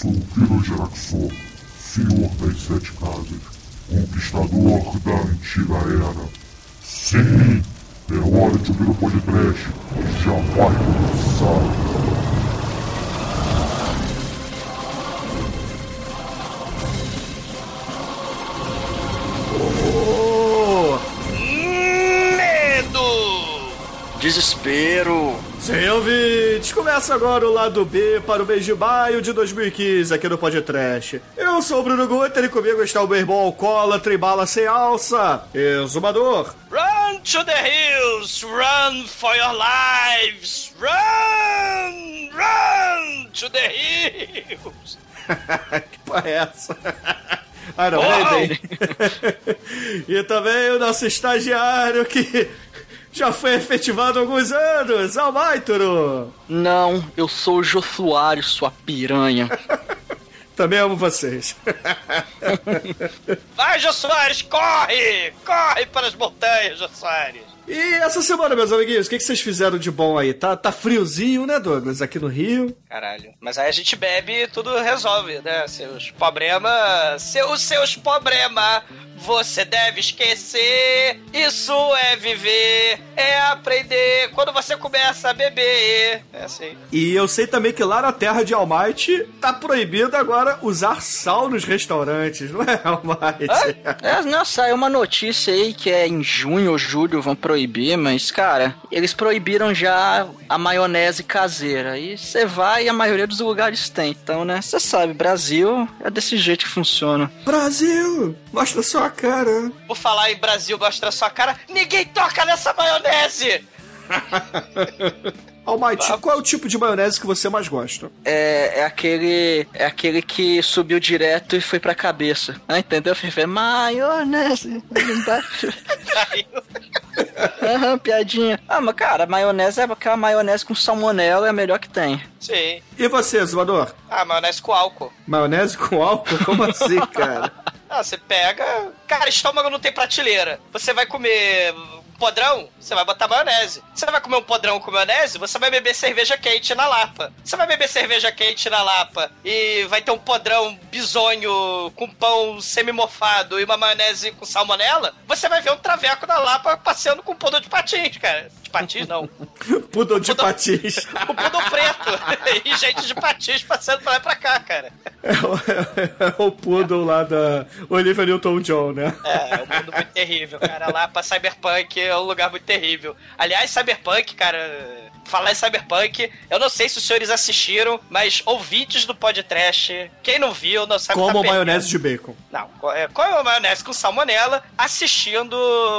sou Pirogeraxor, senhor das sete casas, conquistador da antiga era. Sim, é hora de ouvir o podcast, já vai começar. Desespero. Sim, ouvintes, começa agora o lado B para o mês de maio de 2015 aqui no Podcast. Eu sou o Bruno Guter e comigo está o meu irmão alcoólatra e bala sem alça, exumador. Run to the hills, run for your lives, run, run to the hills. que porra é essa? Iron Maiden. e também o nosso estagiário que já foi efetivado há alguns anos, Almaitoro! Não, eu sou o Soares, sua piranha. Também amo vocês. Vai, Soares, corre! Corre para as montanhas, Soares! E essa semana, meus amiguinhos, o que, que vocês fizeram de bom aí? Tá, tá friozinho, né, Douglas? Aqui no Rio. Caralho. Mas aí a gente bebe e tudo resolve, né? Seus problemas. Seus, seus problemas você deve esquecer. Isso é viver, é aprender. Quando você começa a beber, é assim. E eu sei também que lá na terra de Almighty tá proibido agora usar sal nos restaurantes, não é, Almighty? É, não, saiu uma notícia aí que é em junho ou julho vão proibir, mas, cara, eles proibiram já a maionese caseira. E você vai e a maioria dos lugares tem. Então, né, você sabe, Brasil é desse jeito que funciona. Brasil! Mostra sua cara. Por falar em Brasil, mostra sua cara, ninguém toca nessa maionese! Almighty, qual é o tipo de maionese que você mais gosta? É, é aquele é aquele que subiu direto e foi pra cabeça. Ah, entendeu? Foi maionese. Aham, piadinha. Ah, mas cara, maionese é aquela maionese com salmonela é a melhor que tem. Sim. E você, Zumador? Ah, maionese com álcool. Maionese com álcool? Como assim, cara? Ah, você pega. Cara, estômago não tem prateleira. Você vai comer podrão, você vai botar maionese. Você vai comer um podrão com maionese, você vai beber cerveja quente na lapa. Você vai beber cerveja quente na lapa e vai ter um podrão bisonho com pão semi-mofado e uma maionese com salmonela, você vai ver um traveco na lapa passeando com um pudor de patins, cara. De patins, não. pudor de patins. O pudor preto. e gente de patins passando pra lá e pra cá, cara. É o, é, é o poodle lá da Olivia Newton-John, né? É, é um mundo muito terrível, cara. Lá pra Cyberpunk é um lugar muito terrível. Aliás, Cyberpunk, cara, falar em Cyberpunk, eu não sei se os senhores assistiram, mas ouvintes do podcast, quem não viu, não sabe Como tá maionese de bacon. Não, é, qual é a maionese com salmonela, assistindo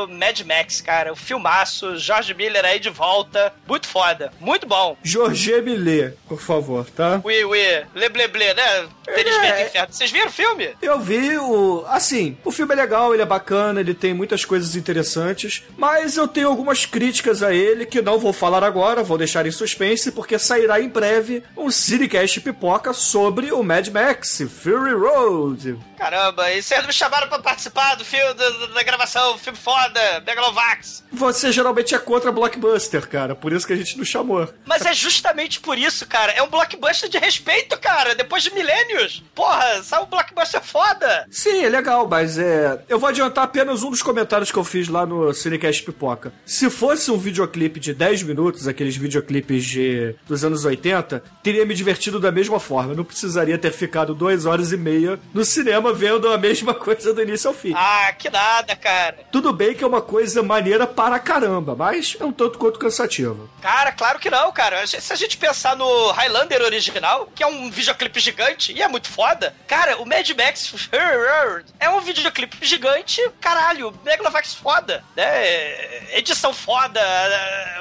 Mad Max, cara, o filmaço, George Miller aí de volta, muito foda, muito bom. George Miller, por favor, tá? Ui, ui, le ble ble, né? Eles é. inferno. Vocês viram o filme? Eu vi o... Assim, o filme é legal, ele é bacana, ele tem muitas coisas interessantes, mas eu tenho algumas críticas a ele que não vou falar agora, vou deixar em suspense, porque sairá em breve um Cinecast pipoca sobre o Mad Max Fury Road. Caramba, e vocês me chamaram pra participar do filme, da, da gravação, filme foda, Megalovax. Você geralmente é contra blockbuster, cara, por isso que a gente não chamou. Mas é justamente por isso, cara, é um blockbuster de respeito, cara, depois de milênios. Porra, sabe um blockbuster foda? Sim, é legal, mas é... Eu vou adiantar apenas um dos comentários que eu fiz lá no Cinecast Pipoca. Se fosse um videoclipe de 10 minutos, aqueles videoclipes de... dos anos 80, teria me divertido da mesma forma. Eu não precisaria ter ficado duas horas e meia no cinema vendo a mesma coisa do início ao fim. Ah, que nada, cara. Tudo bem que é uma coisa maneira para caramba, mas é um tanto quanto cansativo. Cara, claro que não, cara. Se a gente pensar no Highlander original, que é um videoclipe gigante e é muito foda, cara, o Mad Max é um videoclipe gigante, caralho, Megalovax foda, né? Edição foda,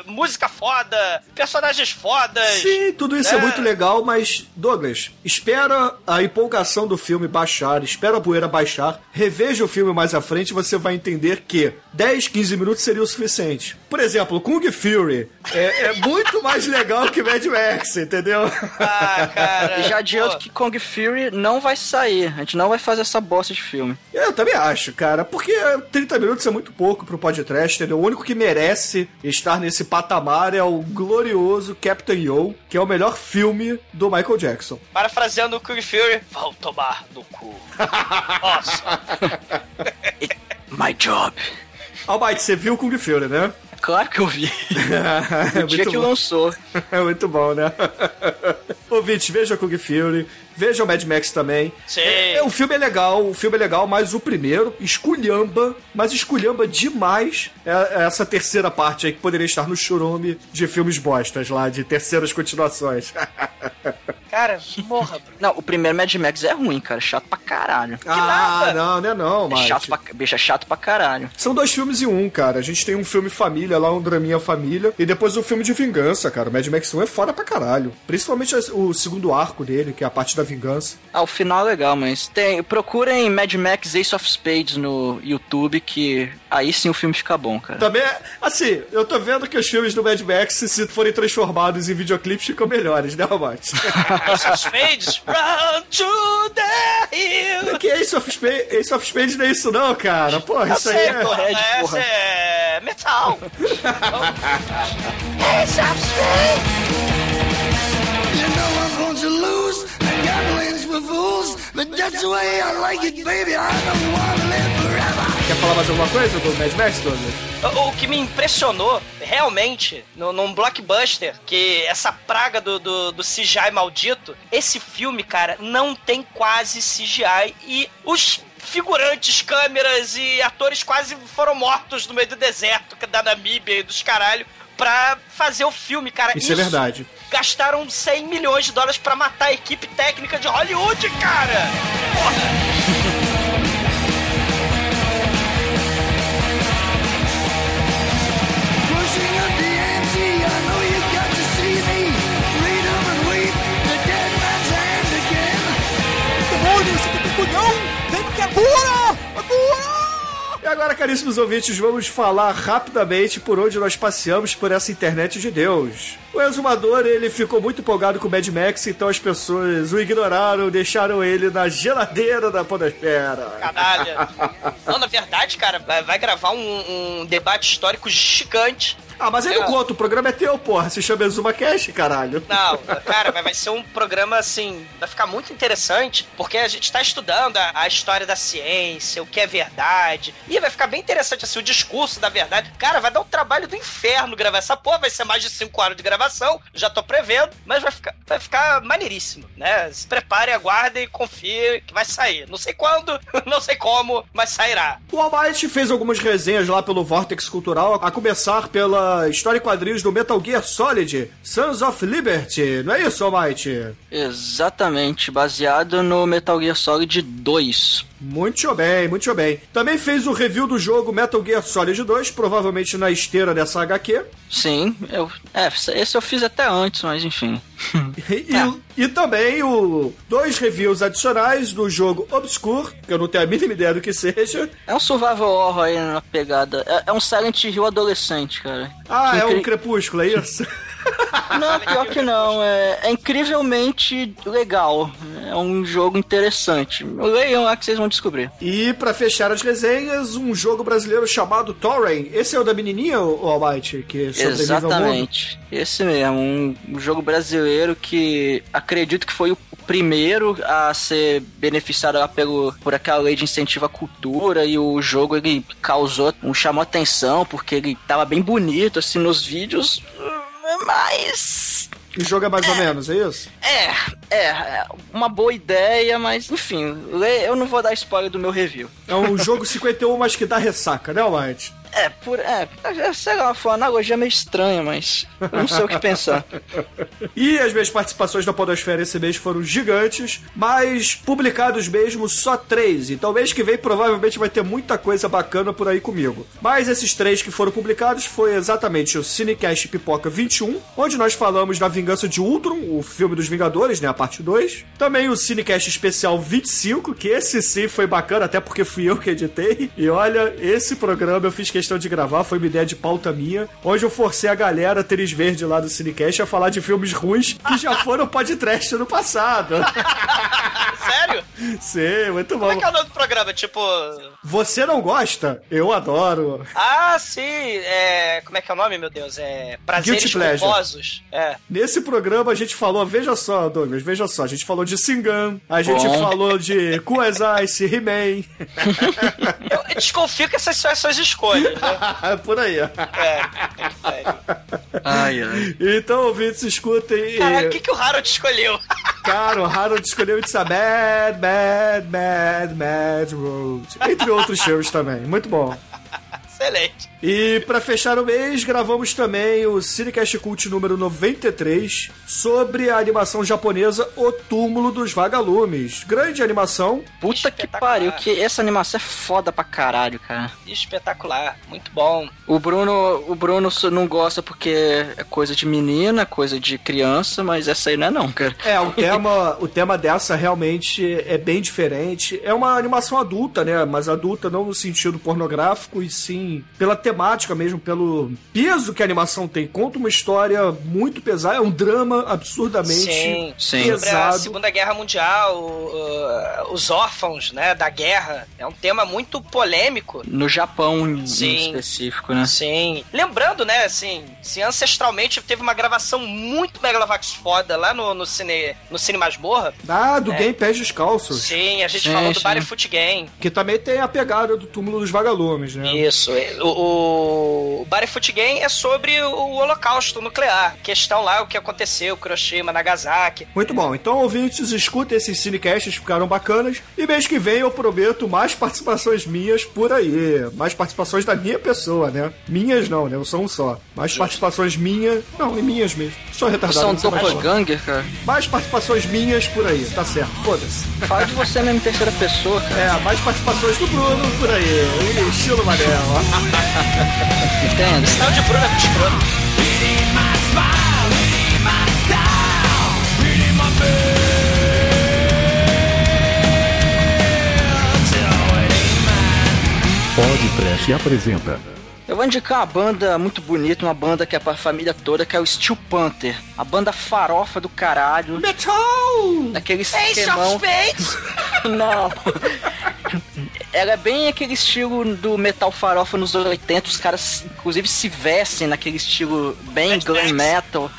música foda, personagens fodas. Sim, tudo isso é né? é muito legal, mas, Douglas, espera a empolgação do filme baixar, espera a poeira baixar, reveja o filme mais à frente e você vai entender que 10, 15 minutos seria o suficiente. Por exemplo, Kung Fury é, é muito mais legal que Mad Max, entendeu? Ah, cara. E já adianto pô. que Kong Fury não vai sair. A gente não vai fazer essa bosta de filme. Eu também acho, cara, porque 30 minutos é muito pouco pro podcast, entendeu? O único que merece estar nesse patamar é o glorioso Captain Yo, que é o melhor filme do Michael Jackson. Parafraseando o Kung Fury, vão tomar no cu. Nossa. My job. Almighty, você viu Kung Fury, né? Claro que eu vi. é O dia que bom. lançou. É muito bom, né? Ouvinte, veja Kung Fury, veja o Mad Max também. Sim. É, é, o filme é legal, o filme é legal, mas o primeiro esculhamba, mas esculhamba demais é- é essa terceira parte aí que poderia estar no churume de filmes bostas lá, de terceiras continuações. Cara, morra, Bruno. Não, o primeiro Mad Max é ruim, cara. Chato pra caralho. ah, nada. não, não é não, É mas... chato pra, bicho, é chato pra caralho. São dois filmes em um, cara. A gente tem um filme família lá, um draminha família, e depois o filme de vingança, cara. O Mad Max 1 é foda pra caralho. Principalmente o segundo arco dele, que é a parte da vingança. Ah, o final é legal, mas tem. Procurem Mad Max Ace of Spades no YouTube, que aí sim o filme fica bom, cara. Também, assim, eu tô vendo que os filmes do Mad Max, se forem transformados em videoclipes, ficam melhores, né, Romate? Ace of Spades, run to the hill. que Ace of, Spades, Ace of Spades não é isso não, cara. Porra, Eu isso aí sei, é... porra, Red, essa porra. é metal. Ace of Spades. You know I'm going to lose. The gambling's for fools. But that's the way I like it, baby. I don't want to live forever. Quer falar mais alguma coisa do Mad Max, Douglas? O, o que me impressionou, realmente, no, num blockbuster, que essa praga do, do, do CGI maldito, esse filme, cara, não tem quase CGI e os figurantes, câmeras e atores quase foram mortos no meio do deserto, que é da Namíbia e dos caralho, pra fazer o filme, cara. Isso, é verdade. Gastaram 100 milhões de dólares pra matar a equipe técnica de Hollywood, cara! Porra! E agora, caríssimos ouvintes, vamos falar rapidamente por onde nós passeamos por essa internet de Deus. O exumador, ele ficou muito empolgado com o Mad Max, então as pessoas o ignoraram, deixaram ele na geladeira da podosfera. Canalha. Não, na verdade, cara, vai, vai gravar um, um debate histórico gigante. Ah, mas aí não conta, o programa é teu, porra. Se chama Exuma Cash, caralho. Não, cara, vai, vai ser um programa assim, vai ficar muito interessante, porque a gente tá estudando a, a história da ciência, o que é verdade, e vai ficar bem interessante assim, o discurso da verdade. Cara, vai dar um trabalho do inferno gravar essa porra, vai ser mais de 5 horas de gravação, já tô prevendo, mas vai ficar, vai ficar maneiríssimo, né? Se prepare, aguarde e confie que vai sair. Não sei quando, não sei como, mas sairá. O Almighty fez algumas resenhas lá pelo Vortex Cultural, a começar pela história e quadrinhos do Metal Gear Solid, Sons of Liberty. Não é isso, Almighty? Exatamente, baseado no Metal Gear Solid 2. Muito bem, muito bem. Também fez o review do jogo Metal Gear Solid 2, provavelmente na esteira dessa HQ. Sim, eu. É, esse eu fiz até antes, mas enfim. E, e também o dois reviews adicionais do jogo Obscure, que eu não tenho a mínima ideia do que seja. É um survival horror aí na pegada. É, é um Silent Hill adolescente, cara. Ah, Que é um incri- Crepúsculo, é isso? Não, pior que não. É, é incrivelmente legal. É um jogo interessante. Leiam lá que vocês vão descobrir. e pra fechar as resenhas, um jogo brasileiro chamado Torren. Esse é o da menininha, o Almighty, que sobrevive? Exatamente. Esse mesmo. Um, um jogo brasileiro que acredito que foi o primeiro a ser beneficiado lá pelo, por aquela lei de incentivo à cultura e o jogo ele causou, um, chamou atenção porque ele tava bem bonito assim nos vídeos, mas O jogo é mais ou menos, é isso? é, é, é uma boa ideia, mas enfim, eu não vou dar spoiler do meu review. É um jogo 51, mas que dá ressaca, né, Almighty? É, por. É, é, sei lá, foi uma analogia meio estranha, mas não sei o que pensar. E as minhas participações na Podosfera esse mês foram gigantes, mas publicados mesmo só três. Então mês que vem provavelmente vai ter muita coisa bacana por aí comigo. Mas esses três que foram publicados foi exatamente o Cinecast Pipoca 21, onde nós falamos da Vingança de Ultron, o filme dos Vingadores, né, a parte 2. Também o Cinecast Especial 25, que esse sim foi bacana, até porque fui eu que editei. E olha, esse programa eu fiz questão de gravar, foi uma ideia de pauta minha, onde eu forcei a galera, Teres Verde lá do Cinecast, a falar de filmes ruins que já foram podcast no passado. Sério? Sim, muito Como é bom. que é o nome do programa? Tipo. Você não gosta? Eu adoro. Ah, sim. É... Como é que é o nome, meu Deus? É. Prazeres culposos. É. Nesse programa a gente falou, veja só, Douglas, veja só, a gente falou de Singan, a gente Bom. falou de Kuazai, He-Man, Eu desconfio que essas são as suas escolhas, né? por aí. É. é. Ai, ai. Então, ouvintes, escutem. Caraca, e- o que, que o Harold escolheu? Cara, o Harold escolheu It's a Mad, Mad, Mad, Mad Road. Entre outros filmes também. Muito bom. Excelente. E pra fechar o mês, gravamos também o Cinecast Cult número 93 sobre a animação japonesa O Túmulo dos Vagalumes. Grande animação. Puta que pariu, que essa animação é foda pra caralho, cara. Espetacular. Muito bom. O Bruno, o Bruno só não gosta porque é coisa de menina, coisa de criança, mas essa aí não é não, cara. É, o tema, o tema dessa realmente é bem diferente. É uma animação adulta, né? Mas adulta não no sentido pornográfico, e sim pela temática mesmo, pelo peso que a animação tem. Conta uma história muito pesada, é um drama absurdamente Sim. Sim. Sobre a pesado. Segunda Guerra Mundial, o- os órfãos, né, da guerra. É um tema muito polêmico. No Japão em, em Sim. específico, né? Sim. Lembrando, né, assim, se ancestralmente teve uma gravação muito Megalovax foda lá no, no Cine, no Cine Masmorra. Ah, do É. Game Pés Descalços. Sim, a gente Sim, falou do sim. Body Foot Game. Que também tem a pegada do túmulo dos vagalumes, né? Isso. O, o, o Barefoot Game é sobre o holocausto nuclear. Questão lá, o que aconteceu, Hiroshima, Nagasaki. Muito bom. Então, ouvintes, escutem esses cinecasts, ficaram bacanas. E mês que vem eu prometo mais participações minhas por aí. Mais participações da minha pessoa, né? Minhas não, né? Eu sou um só. Mais participações minhas. Não, é minhas mesmo. Sou retardado. Você é um doppelganger, cara. Mais participações minhas por aí. Tá certo. Foda-se. Fala de você mesmo em terceira pessoa, cara. É, mais participações do Bruno por aí. Estilo Manel. Entende? Sinal de Bruno é muito escroto. Podcast apresenta Eu vou indicar uma banda muito bonita, uma banda que é pra família toda, que é o Steel Panther. A banda farofa do caralho. Metal! Aquele Ace esquemão... of Spades! Não. Ela é bem aquele estilo do metal farofa nos anos 80. Os caras, inclusive, se vestem naquele estilo bem glam metal.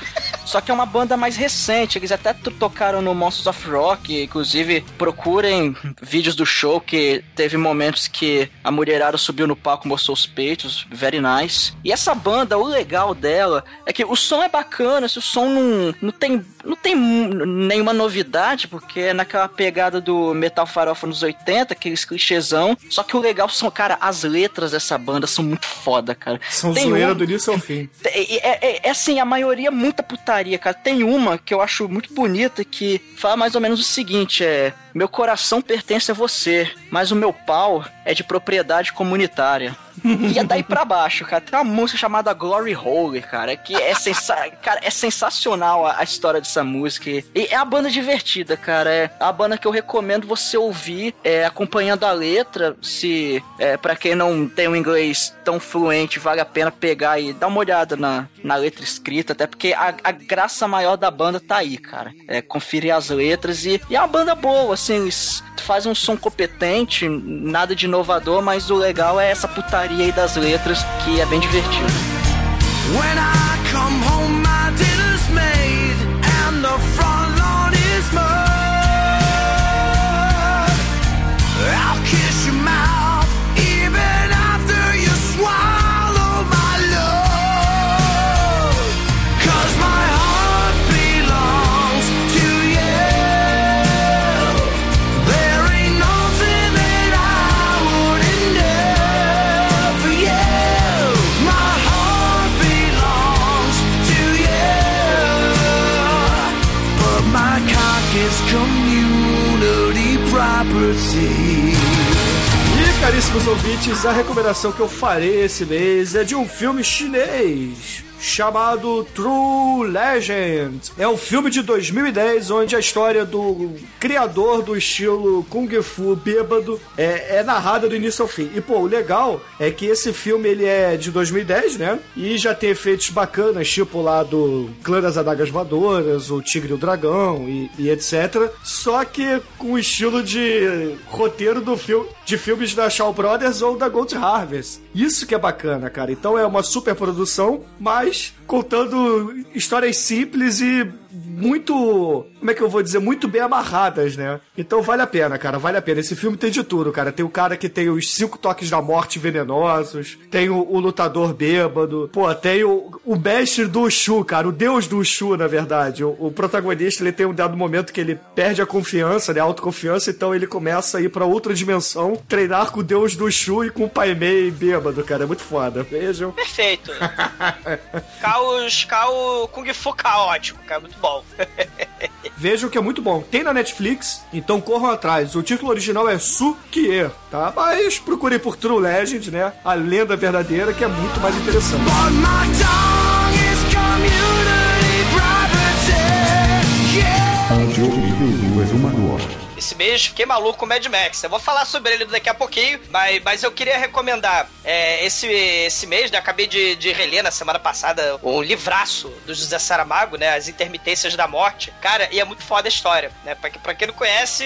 Só que é uma banda mais recente. Eles até to- tocaram no Monsters of Rock. Inclusive, procurem vídeos do show que teve momentos que a mulherada subiu no palco, mostrou os peitos. Very nice. E essa banda, o legal dela é que o som é bacana. Se o som não, não tem não tem nenhuma novidade, porque é naquela pegada do metal farofa nos 80, aqueles clichêzão. Só que o legal são, cara, as letras dessa banda são muito foda, cara. São Tem zoeira um- do início ao fim. é, é- é- é assim, a maioria é muita putaria, cara. Tem uma que eu acho muito bonita que fala mais ou menos o seguinte: é. Meu coração pertence a você, mas o meu pau é de propriedade comunitária. E é daí pra baixo, cara. Tem uma música chamada Glory Hole, cara, que é, sensa cara, é sensacional a, a história dessa música. E é a banda divertida, cara. É a banda que eu recomendo você ouvir é, acompanhando a letra. Se, é, para quem não tem um inglês tão fluente, vale a pena pegar e dar uma olhada na, na letra escrita, até porque a, a graça maior da banda tá aí, cara. É conferir as letras e, e é uma banda boa, assim, fazem um som competente, nada de inovador, mas o legal é essa putaria aí das letras que é bem divertido. Caríssimos ouvintes, a recomendação que eu farei esse mês é de um filme chinês chamado True Legend. É um filme de 2010 onde a história do criador do estilo Kung Fu bêbado é, é narrada do início ao fim. E, pô, o legal é que esse filme ele é de 2010, né? E já tem efeitos bacanas, tipo lá do Clã das Adagas Voadoras, o Tigre e o Dragão e, e etc. Só que com o estilo de roteiro do filme de filmes da Shaw Brothers ou da Gold Harvest. Isso que é bacana, cara. Então é uma super produção, mas contando histórias simples e muito, como é que eu vou dizer, muito bem amarradas, né? Então vale a pena, cara, vale a pena. Esse filme tem de tudo, cara. Tem o cara que tem os cinco toques da morte venenosos, tem o, o lutador bêbado, pô, tem o, o mestre do Shu, cara, o deus do Shu, na verdade. O, o protagonista, ele tem um dado momento que ele perde a confiança, né, a autoconfiança, então ele começa a ir pra outra dimensão, treinar com o deus do Shu e com o Pai Mei bêbado, cara, é muito foda. Vejam. Perfeito. caos, caos Kung Fu caótico, cara, muito bom. Vejam que é muito bom. Tem na Netflix, então corram atrás. O título original é Sukie, tá? Mas procurem por True Legend, né? A lenda verdadeira, que é muito mais interessante. Esse mês fiquei maluco com Mad Max. Eu vou falar sobre ele daqui a pouquinho, mas, mas eu queria recomendar é, esse, esse mês, né? Acabei de, de reler na semana passada o livraço do José Saramago, né? As Intermitências da Morte. Cara, e é muito foda a história, né? Pra, pra quem não conhece,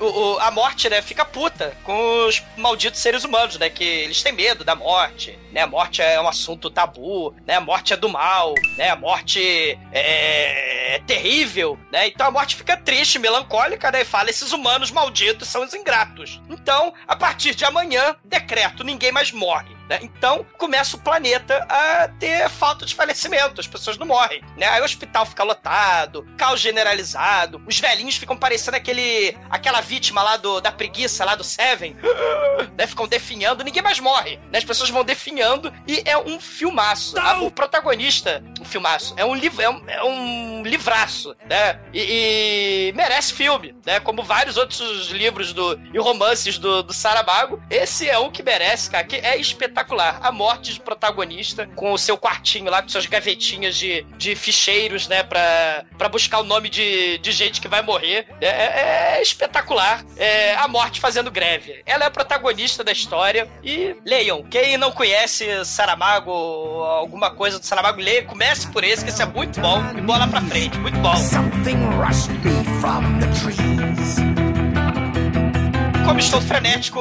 o, o- a morte, né? Fica puta com os malditos seres humanos, né? Que eles têm medo da morte, né? Morte é um assunto tabu, né? Morte é do mal, né? Morte é, é terrível, né? Então a morte fica triste, melancólica, né? E fala, esses humanos malditos são os ingratos. Então, a partir de amanhã, decreto, ninguém mais morre. Né? Então, começa o planeta a ter falta de falecimento, as pessoas não morrem, né? Aí o hospital fica lotado, caos generalizado, os velhinhos ficam parecendo aquele, aquela vítima lá do, da preguiça, lá do Seven, né? Ficam definhando, ninguém mais morre, né? As pessoas vão definhando e é um filmaço. A- o protagonista, um filmaço, é um, liv, é um, é um livraço, né? E, e merece filme, né? Como vários outros livros do, e romances do, do Saramago, esse é um que merece, cara, que é espetacular. A morte de protagonista, com o seu quartinho lá, com suas gavetinhas de, de ficheiros, né? Pra, pra buscar o nome de, de gente que vai morrer. É, é- é espetacular. É, a morte fazendo greve. Ela é a protagonista da história. E leiam. Quem não conhece Saramago, alguma coisa do Saramago, leia. Comece por esse, que esse é muito bom. E bola pra frente. Muito bom. Something rushed me from. Como estou frenético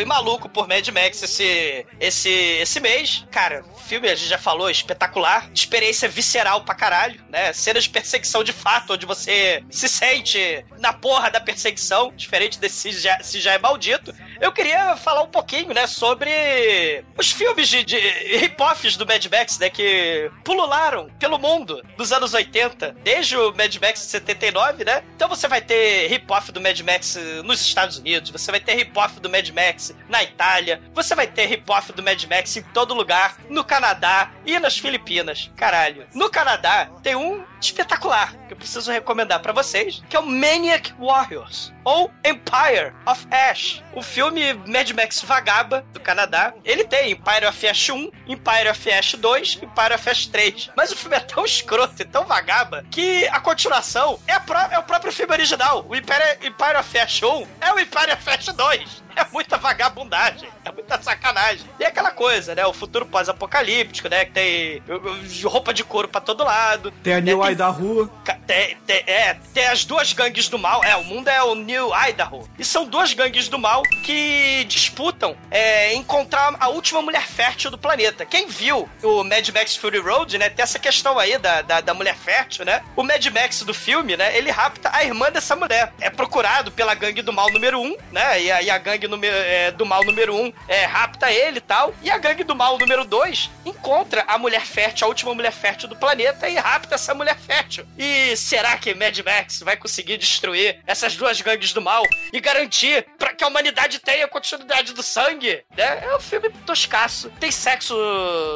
e maluco por Mad Max esse, esse, esse mês, cara, filme, a gente já falou, espetacular. Experiência visceral pra caralho, né? Cenas de perseguição de fato, onde você se sente na porra da perseguição, diferente desse se já, se já é maldito. Eu queria falar um pouquinho, né, sobre os filmes de, de hip-offs do Mad Max, né, que pulularam pelo mundo dos anos 80, desde o Mad Max de 79, né? Então você vai ter hip-off do Mad Max nos Estados Unidos, você vai ter hip-off do Mad Max na Itália, você vai ter hip-off do Mad Max em todo lugar, no Canadá e nas Filipinas. Caralho. No Canadá tem um espetacular que eu preciso recomendar pra vocês, que é o Maniac Warriors ou Empire of Ash. O filme Mad Max Vagaba do Canadá, ele tem Empire of Ash 1, Empire of Ash 2 e Empire of Ash 3. Mas o filme é tão escroto e tão vagaba que a continuação é, a é o próprio filme original. O Empire, Empire of Ash 1 é o Empire of Ash 2. É muita vagabundagem, é muita sacanagem. E é aquela coisa, né? O futuro pós-apocalíptico, né? Que tem roupa de couro pra todo lado. Tem a né? New rua. Ca- Tem, tem- é, tem as duas gangues do mal. É, o mundo é o New Idaho. E são duas gangues do mal que disputam é, encontrar a última mulher fértil do planeta. Quem viu o Mad Max Fury Road, né? Tem essa questão aí da, da, da mulher fértil, né? O Mad Max do filme, né? Ele rapta a irmã dessa mulher. É procurado pela gangue do mal número um, né? E a, e a gangue número, é, do mal número 1 um, é, rapta ele e tal. E a gangue do mal número 2 encontra a mulher fértil, a última mulher fértil do planeta, e rapta essa mulher fértil. E será que Mad Max vai conseguir destruir essas duas gangues do mal e garantir para que a humanidade tenha continuidade do sangue? Né? É um filme toscaço. Tem sexo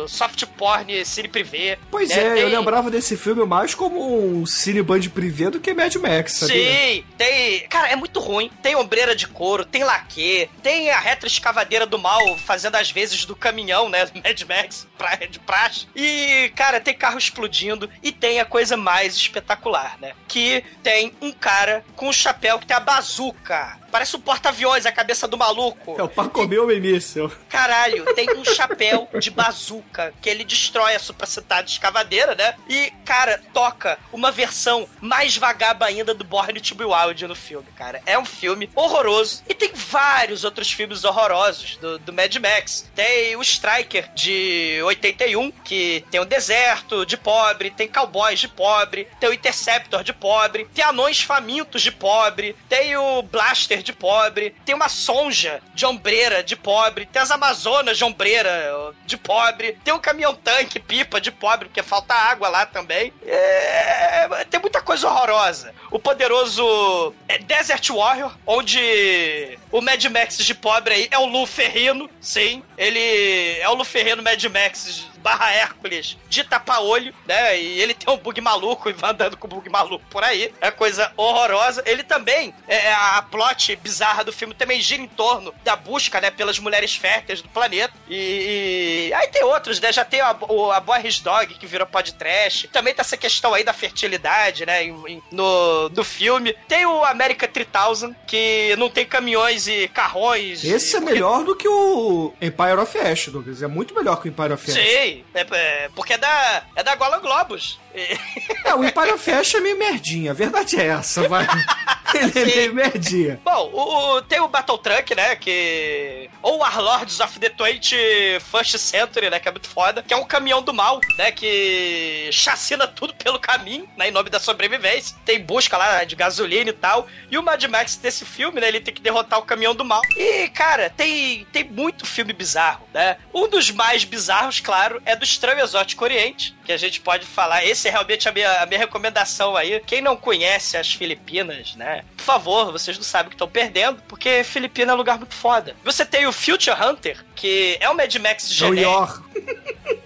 soft porn, cine privê. Pois né? é, Tem- eu lembrava desse filme mais como um cineband privê do que Mad Max? Sim, tem. Cara, é muito ruim. Tem ombreira de couro, tem laque, tem a retroescavadeira do mal fazendo as vezes do caminhão, né? Mad Max pra, de praxe. E, cara, tem carro explodindo e tem a coisa mais espetacular, né? Que tem um cara com um chapéu que tem a bazuca. Parece um porta-aviões, a cabeça do maluco. É o pra comer o míssil. Caralho, tem um chapéu de bazuca que ele destrói a supracidade escavadeira, né? E, cara, toca uma versão mais vagaba ainda do Born to Be Wild no filme, cara. É um filme horroroso. E tem vários outros filmes horrorosos do, do Mad Max. Tem o Striker de 81, que tem o deserto de pobre, tem cowboys de pobre, tem o Interceptor de pobre, tem anões famintos de pobre, tem o Blaster de pobre, tem uma sonja de ombreira de pobre, tem as Amazonas de ombreira de pobre, tem um caminhão-tanque pipa de pobre, porque falta água lá também. É, tem muita coisa horrorosa. O poderoso é, Desert Warrior, onde o Mad Max de pobre aí é o Lu Ferrino, sim. Ele é o Lu Ferrino Mad Max barra Hércules de tapa-olho, né? E ele tem um bug maluco e vai andando com o bug maluco por aí. É coisa horrorosa. Ele também, é, a plot bizarra do filme também gira em torno da busca, né, pelas mulheres férteis do planeta. E, e- aí tem outros, né? Já tem a, o, a Boris Dog, que virou podcast. Também tá essa questão aí da fertilidade, né? em- no, no filme. Tem o America 3000, que não tem caminhões e carrões. Esse é Porque- melhor do que o Empire of Ash, Douglas. É muito melhor que o Empire of Ash. Sim, é, é, porque é da, é da Golan Globus. E- É, o Empire of Ash é meio merdinha. A verdade é essa, vai. Ele é meio merdinha. Bom, o, o- tem o Battle Truck, né? Que. Ou Warlords of the 21st Century, né? Que é muito foda. Que é um caminhão do mal, né? Que chacina tudo pelo caminho, né? Em nome da sobrevivência. Tem busca lá de gasolina e tal. E o Mad Max desse filme, né? Ele tem que derrotar o caminhão do mal. E, cara, tem, tem muito filme bizarro, né? Um dos mais bizarros, claro, é do Estranho Exótico Oriente. Que a gente pode falar. Esse é realmente a minha, a minha recomendação aí. Quem não conhece as Filipinas, né? Por favor, vocês não sabem o que estão perdendo, porque Filipina é um lugar muito foda. Você tem o Future Hunter, que é o Mad Max É o genérico, Yor.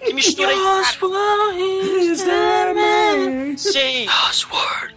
que mistura... Sim.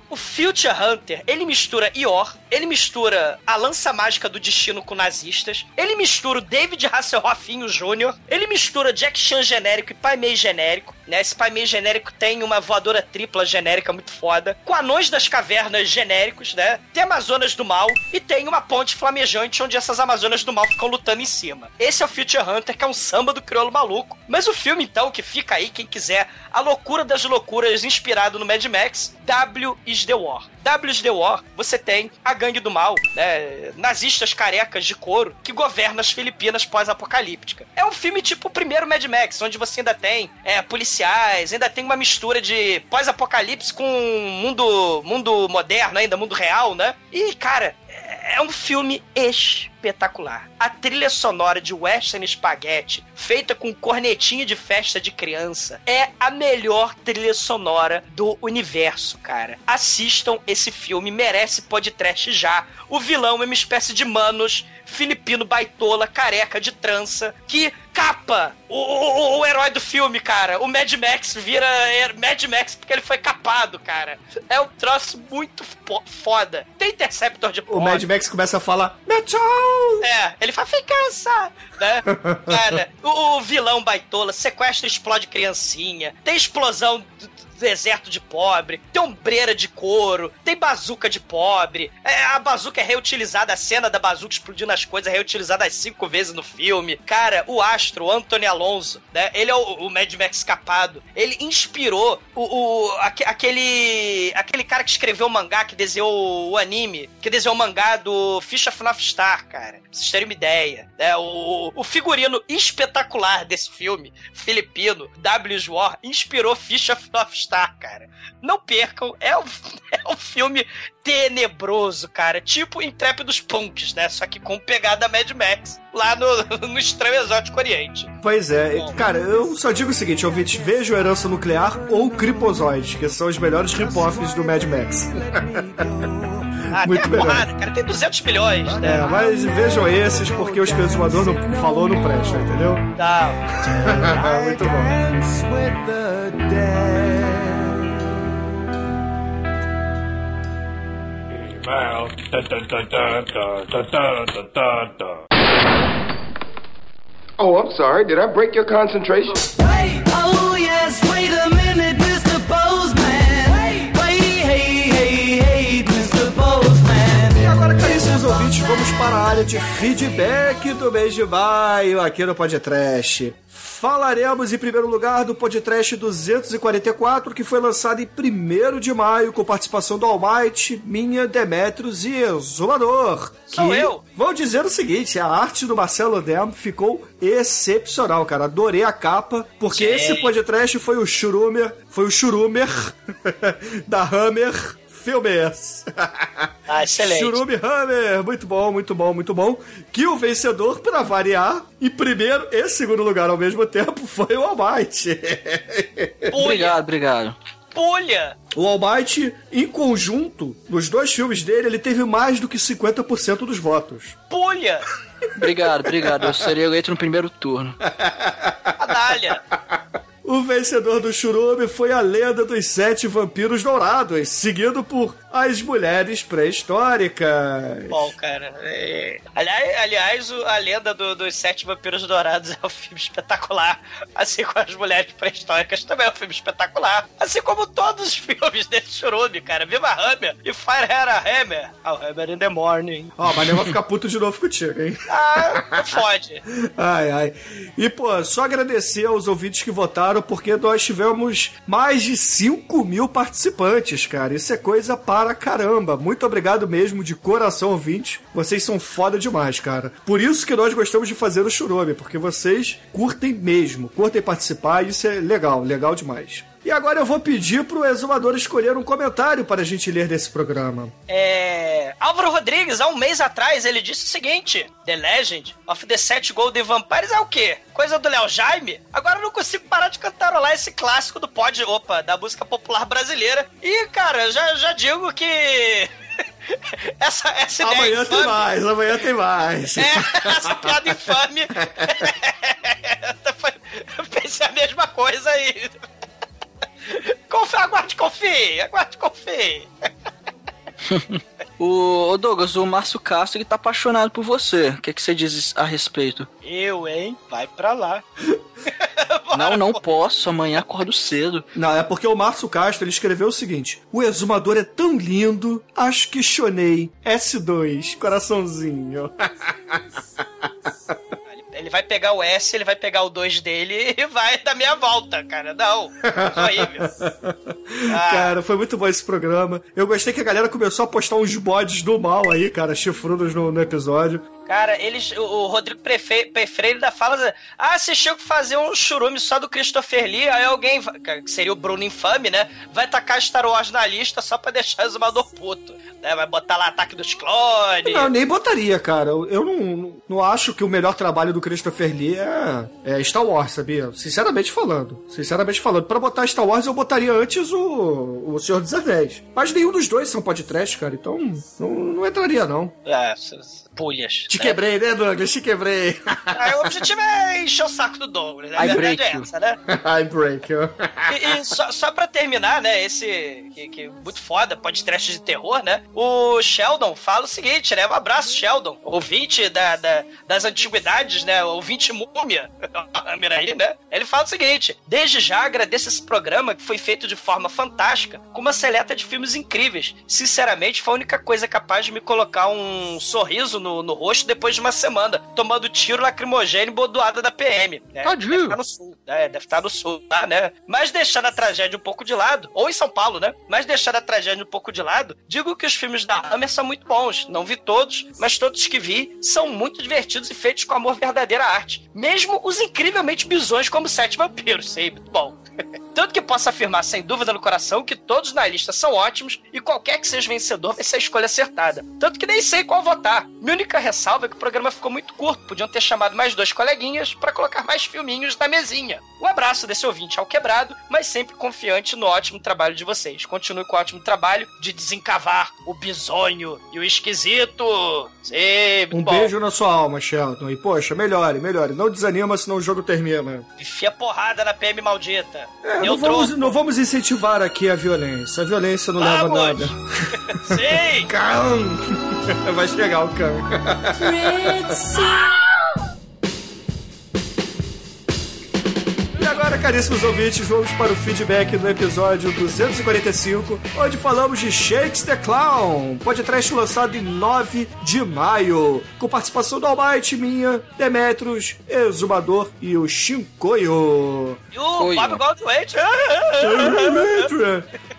O Future Hunter, ele mistura Ior, ele mistura a lança mágica do destino com nazistas, ele mistura o David Hasselhoffinho Jr., ele mistura Jack Chan genérico e Pai Mei genérico, né? Esse Pai Mei genérico tem uma voadora tripla genérica muito foda, com anões das cavernas genéricos, né? Tem Amazonas do Mal e tem uma ponte flamejante onde essas Amazonas do Mal ficam lutando em cima. Esse é o Future Hunter, que é um samba do crioulo maluco. Mas o filme, então, que fica aí, quem quiser, a loucura das loucuras, inspirado no Mad Max, W is the War. W the War, você tem a gangue do mal, né? Nazistas carecas de couro que governam as Filipinas pós-apocalíptica. É um filme tipo o primeiro Mad Max, onde você ainda tem é, policiais, ainda tem uma mistura de pós-apocalipse com mundo, mundo moderno ainda, mundo real, né? E, cara, é é um filme espetacular. A trilha sonora de Western Spaghetti, feita com cornetinha de festa de criança, é a melhor trilha sonora do universo, cara. Assistam esse filme, merece podcast já. O vilão é uma espécie de manos filipino baitola, careca de trança, que capa o, o- o herói do filme, cara. O Mad Max vira é, Mad Max porque ele foi capado, cara. É um troço muito fo- foda. Tem Interceptor de O. Mad Max começa a falar Metal! É, ele fala vingança, né? Cara, o, o vilão baitola sequestra e explode criancinha. Tem explosão deserto de pobre. Tem ombreira de couro. Tem bazuca de pobre. É, a bazuca é reutilizada, a cena da bazuca explodindo as coisas é reutilizada cinco vezes no filme. Cara, o astro, o Anthony Alonso, né? Ele é o, o Mad Max escapado. Ele inspirou o, o- aque- aquele aquele cara que escreveu o mangá, que desenhou o anime, que desenhou o mangá do of North Star, cara. Pra vocês terem uma ideia. Né? O, o figurino espetacular desse filme, filipino, W's War, inspirou Fish of North Star, cara. Não percam, é um, É um filme tenebroso, cara. Tipo Intrépidos Punks, né? Só que com pegada Mad Max. Lá no, no Estranho Exótico Oriente. Pois é, cara, eu só digo o seguinte, ouvinte, vejo Herança Nuclear ou Cripozoide, que são os melhores rip-offs do Mad Max. Ah, Muito porrada, cara. Tem 200 milhões, né? É, mas vejam esses, porque os que o exumador não falou não presta, entendeu? Tá. Muito bom. Da da da da da da da da da da. Oh, I'm sorry. Did I break your concentration? Wait, oh yes, wait a minute, vamos para a área de feedback do mês de maio aqui no Podcast. Falaremos em primeiro lugar do Podcast 244, que foi lançado em 1 de maio, com participação do Almighty, Minha, Demetrios e Exumador. Sou que eu. Vou dizer o seguinte: a arte do Marcelo Dem ficou excepcional, cara. Adorei a capa, porque Sim. esse podcast foi o Churumer, foi o Churumer da Hammer Filmes. Ah, excelente. Churume Hammer, muito bom, muito bom, muito bom. Que o vencedor, pra variar, em primeiro e segundo lugar ao mesmo tempo, foi o Almighty. Pulha. Obrigado, obrigado. Pulha. O Almighty, em conjunto, nos dois filmes dele, ele teve mais do que 50% dos votos. Pulha. Obrigado, obrigado. Eu serei eleito no primeiro turno. Adália. O vencedor do Churume foi a lenda dos sete vampiros dourados, seguido por as mulheres pré-históricas. Bom, cara. é- Aliás, aliás a lenda do- dos Sete Vampiros Dourados é um filme espetacular. Assim como as mulheres pré-históricas também é um filme espetacular. Assim como todos os filmes desse churume, cara. Viva Hammer e Fire Era Hammer. Oh, Hammer in the morning. Ó, mas nem vou ficar puto de novo contigo, hein? Ah, fode. Ai, ai. E, pô, só agradecer aos ouvintes que votaram, porque nós tivemos mais de 5 mil participantes, cara. Isso é coisa para caramba. Muito obrigado mesmo, de coração, ouvintes. Vocês são foda demais, cara. Por isso que nós gostamos de fazer o Churume, porque vocês curtem mesmo, curtem participar, isso é legal, legal demais. E agora eu vou pedir pro exumador escolher um comentário para a gente ler desse programa. É... Álvaro Rodrigues, há um mês atrás, ele disse o seguinte: The Legend of the Set Golden Vampires é o quê? Coisa do Léo Jaime? Agora eu não consigo parar de cantarolar esse clássico do pod, opa, da música popular brasileira. E, cara, já, já digo que. essa, essa Amanhã tem infame- mais, amanhã tem mais. É, essa piada infame. Eu pensei a mesma coisa aí. Confie, aguarde, confie, aguarde, confie. O, ô Douglas, o Márcio Castro ele tá apaixonado por você. O que, que você diz a respeito? Eu, hein? Vai pra lá. Não, não posso. Amanhã acordo cedo. Não, é porque o Márcio Castro ele escreveu o seguinte: O exumador é tão lindo, acho que chonei. S2, coraçãozinho. Ele vai pegar o S, ele vai pegar o 2 dele e vai dar meia volta, cara. Não. Ah, Cara, foi muito bom esse programa. Eu gostei que a galera começou a postar uns bodes do mal aí, cara, chifrudos no, no episódio. Cara, eles, o, Rodrigo Prefe, ainda fala: Ah, você chegou a fazer um churume só do Christopher Lee, aí alguém, que seria o Bruno Infame, né? Vai tacar Star Wars na lista só pra deixar o exumador puto. Né? Vai botar lá ataque dos clones. Não, eu nem botaria, cara. Eu não, não, não acho que o melhor trabalho do Christopher Lee é, é Star Wars, sabia? Sinceramente falando. Sinceramente falando. Pra botar Star Wars, eu botaria antes o, o Senhor dos Anéis. Mas nenhum dos dois são podcast, cara. Então, não, não entraria, não. É, pulhas. Te né? quebrei, né, Douglas? Te quebrei. Aí o objetivo é encher o saco do Douglas. né? A I verdade break é essa, né? I break. you. E, e só, só pra terminar, né, esse que, que muito foda, podcast de terror, né? O Sheldon fala o seguinte, né? Um abraço, Sheldon, ouvinte da, da- das antiguidades, né? Ouvinte múmia, aí, né? Ele fala o seguinte: desde já agradeço esse programa que foi feito de forma fantástica, com uma seleta de filmes incríveis. Sinceramente, foi a única coisa capaz de me colocar um sorriso no, no rosto depois de uma semana, tomando tiro lacrimogêneo bordoada da PM. Né? Tadinho. Deve estar no sul, né? Deve estar no sul, tá, né? Mas deixando a tragédia um pouco de lado, ou em São Paulo, né? Mas deixando a tragédia um pouco de lado, digo que os filmes da Hammer são muito bons. Não vi todos, mas todos que vi são muito divertidos e feitos com amor verdadeira à arte. Mesmo os incrivelmente bizões como Sete Vampiros, sei, muito bom. Tanto que posso afirmar sem dúvida no coração que todos na lista são ótimos e qualquer que seja o vencedor vai ser a escolha acertada. Tanto que nem sei qual votar. Minha única ressalva é que o programa ficou muito curto, podiam ter chamado mais dois coleguinhas para colocar mais filminhos na mesinha. Um abraço desse ouvinte ao quebrado, mas sempre confiante no ótimo trabalho de vocês. Continue com o ótimo trabalho de desencavar o bisonho e o esquisito. Sim, Um bom. beijo na sua alma, Shelton. E, poxa, melhore, melhore. Não desanima, senão o jogo termina. Enfia porrada na PM maldita. É, Não, vamos, não vamos incentivar aqui a violência. A violência não leva a Vamos. nada. Sim! Cão! Vai chegar o cão. Agora, caríssimos ouvintes, vamos para o feedback do episódio 245, onde falamos de Shakes the Clown, podcast lançado em 9 de maio, com participação do Almighty, minha, Demetrius, Exumador e o Shinkoio. E o Fábio ó. Goldthwait.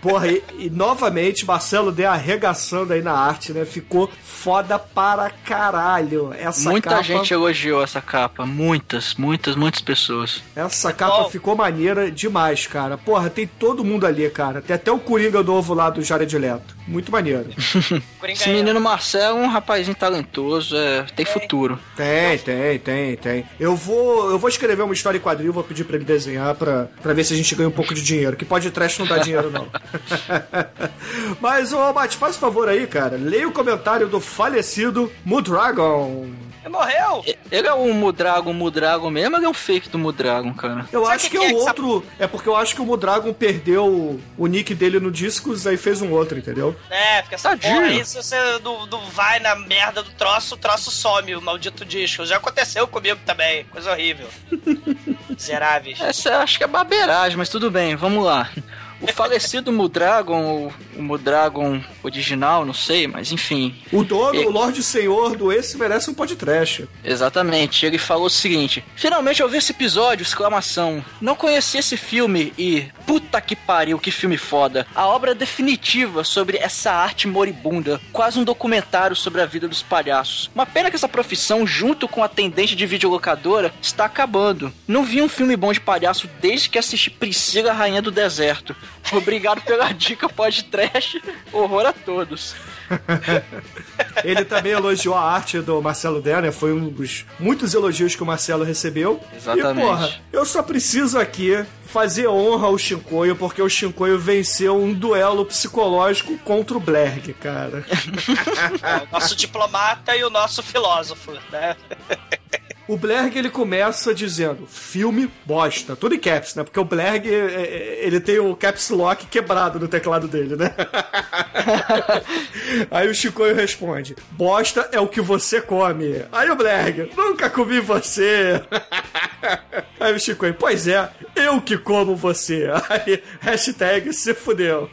Porra, e, e novamente Marcelo deu arregaçando aí na arte, né? Ficou foda para caralho. Essa Muita capa, gente elogiou essa capa. Muitas, muitas, muitas pessoas. essa capa Bom. ficou maneira demais, cara. Porra, tem todo mundo ali, cara. Tem até o Coringa novo lá do Jared Leto. Muito maneiro. Esse é- menino Marcelo é um rapazinho talentoso, é, tem futuro. Tem, tem, tem, tem. Eu vou, eu vou escrever uma história em quadril, vou pedir pra ele desenhar pra, pra ver se a gente ganha um pouco de dinheiro. Que pode trash não dá dinheiro, não. Mas, ô, Mate, faz um favor aí, cara. Leia o comentário do falecido Mudragon. Ele morreu. Ele é o Mudragon, Mudragon mesmo, ele é um fake do Mudragon, cara. Eu Sabe acho que que, que é é o que outro. É porque eu acho que o Mudragon perdeu o nick dele no Discos, aí fez um outro, entendeu? É, porque essa Tadinho. porra aí, se você não, não vai na merda do troço, o troço some, o maldito disco. Já aconteceu comigo também. Coisa horrível. Miseráveis. Essa eu acho que é babeiragem, mas tudo bem, vamos lá. O falecido Mudragon, ou o Mudragon original, não sei, mas enfim. O dono, E- o Lorde Senhor do Esse merece um podcast. Exatamente, ele falou o seguinte: Finalmente eu vi esse episódio! Exclamação. Não conheci esse filme e. Puta que pariu, que filme foda! A obra definitiva sobre essa arte moribunda, quase um documentário sobre a vida dos palhaços. Uma pena que essa profissão, junto com a tendência de videolocadora, está acabando. Não vi um filme bom de palhaço desde que assisti Priscila Rainha do Deserto. Obrigado pela dica podcast. Horror a todos. Ele também elogiou a arte do Marcelo Derner, foi um dos muitos elogios que o Marcelo recebeu. Exatamente. E, porra, eu só preciso aqui fazer honra ao Shinkoio, porque o Shinkoio venceu um duelo psicológico contra o Blerg, cara. O nosso diplomata e o nosso filósofo, né? O Blerg, ele começa dizendo, filme bosta. Tudo em caps, né? Porque o Blerg, é, é, ele tem o caps lock quebrado no teclado dele, né? Aí o Chicoio responde, bosta é o que você come. Aí o Blerg, nunca comi você. Aí o Chicoio, pois é, eu que como você. Aí, hashtag se fudeu.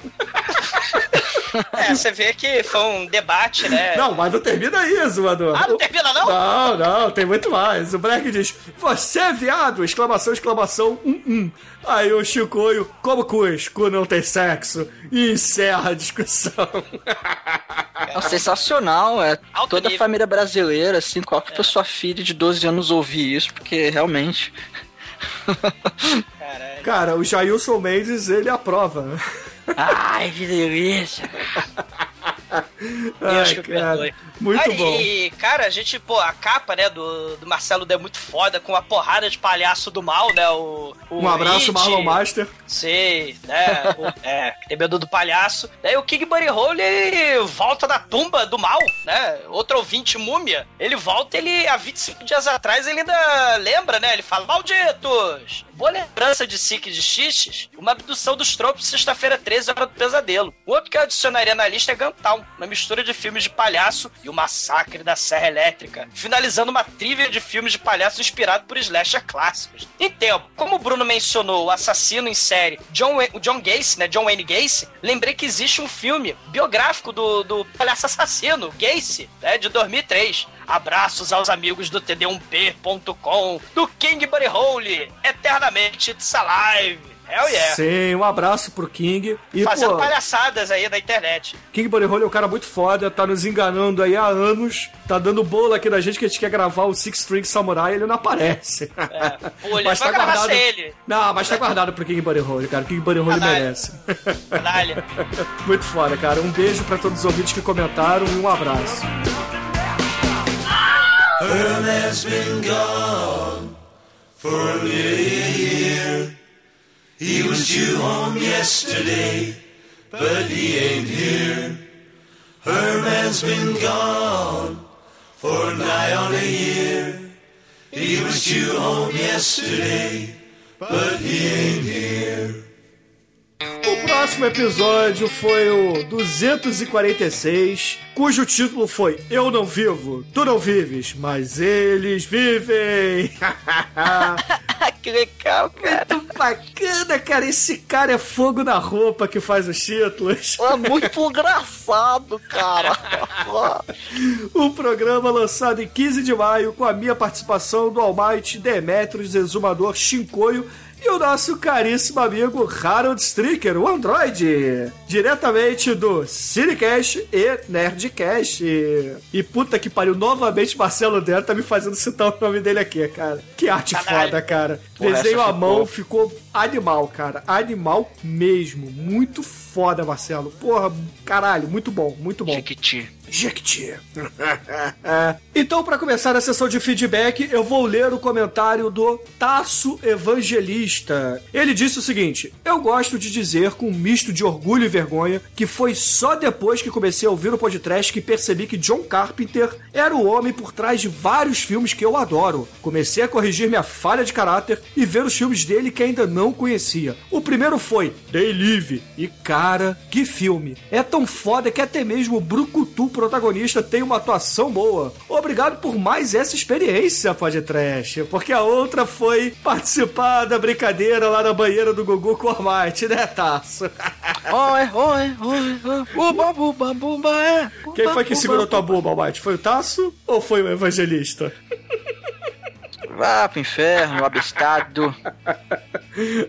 É, você vê que foi um debate, né? Não, mas não termina aí, zoador. Ah, não termina não? Não, não, tem muito mais. O Black diz: Você é viado! Exclamação, exclamação, um, um. Aí o Chicoio, como cus, cu não tem sexo, e encerra a discussão. É sensacional, é Alto toda a nível. família brasileira, assim, qualquer pessoa filha de 12 anos ouvir isso, porque realmente. Caralho. Cara, o Jailson Mendes, ele aprova. Ai, que delícia! Deus Ai, que cara, perdoe. Muito Aí, bom. E, cara, a gente, pô, a capa, né, do, do Marcelo D é muito foda, com uma porrada de palhaço do mal, né? O, o Um abraço, It, Marlon Master. Sim, né? o- é, tem medo do palhaço. Daí o King Buddy Hole, ele volta da tumba do mal, né? Outro ouvinte múmia. Ele volta, ele, há 25 dias atrás, ele ainda lembra, né? Ele fala, malditos! Boa lembrança de Sick de Xixes, uma abdução dos tropos, sexta-feira 13, hora do pesadelo. O outro que eu adicionaria na lista é Gantown, uma mistura de filmes de palhaço e o massacre da Serra Elétrica, finalizando uma trivia de filmes de palhaço inspirado por slasher clássicos. Em tempo, como o Bruno mencionou o assassino em série John, o John Gacy, né, John Wayne Gacy, lembrei que existe um filme biográfico do, do palhaço assassino, Gacy, né, de 2003. Abraços aos amigos do td1p.com, do King Buddy Hole, eternamente it's alive. Hell yeah. Sim, um abraço pro King. E, Fazendo pô, palhaçadas aí na internet. King Buddy Holly é um cara muito foda, tá nos enganando aí há anos, tá dando bolo aqui na gente que a gente quer gravar o Six String Samurai e ele não aparece. É. Pô, ele Mas tá guardado. ele. Não, mas tá guardado pro King Buddy Holly, cara. King Canalha. merece. Canalha. Muito foda, cara. Um beijo pra todos os ouvintes que comentaram e um abraço. Herman's been gone for a year. He was due home yesterday, but he ain't here. Herman's been gone for nigh on a year. He was due home yesterday, but he ain't here. O próximo episódio foi o 246, cujo título foi Eu Não Vivo, Tu Não Vives, mas Eles Vivem. que legal, cara. Muito bacana, cara. Esse cara é fogo na roupa que faz os títulos. É muito engraçado, cara. Um programa lançado em 15 de maio com a minha participação do Almighty, Demetrius, Exumador, Shinkoio e o nosso caríssimo amigo Harold Stricker, o Android, diretamente do Cinecast e Nerdcast. E puta que pariu, novamente Marcelo Dero tá me fazendo citar o nome dele aqui, cara. Que arte Caralho. foda, cara. Porra, Desenho à mão, ficou- animal, cara. Animal mesmo. Muito foda, Marcelo. Porra, caralho, muito bom, muito bom. Jequiti. Jequiti. então, para começar a sessão de feedback, eu vou ler o comentário do Tasso Evangelista. Ele disse o seguinte: Eu gosto de dizer, com um misto de orgulho e vergonha, que foi só depois que comecei a ouvir o podcast que percebi que John Carpenter era o homem por trás de vários filmes que eu adoro. Comecei a corrigir minha falha de caráter e ver os filmes dele que ainda não conhecia. O primeiro foi They Live. E cara, que filme! É tão foda que até mesmo o Brucutu protagonista tem uma atuação boa. Obrigado por mais essa experiência, podcast. Porque a outra foi participar da brincadeira lá na banheira do Gugu com o Almighty, né, Tasso? Oi, oi, oi, oi. Buba, buba, buba, é. Quem foi que segurou tua buba, Almighty? Foi o Tasso ou foi o Evangelista? Vá pro inferno, abestado.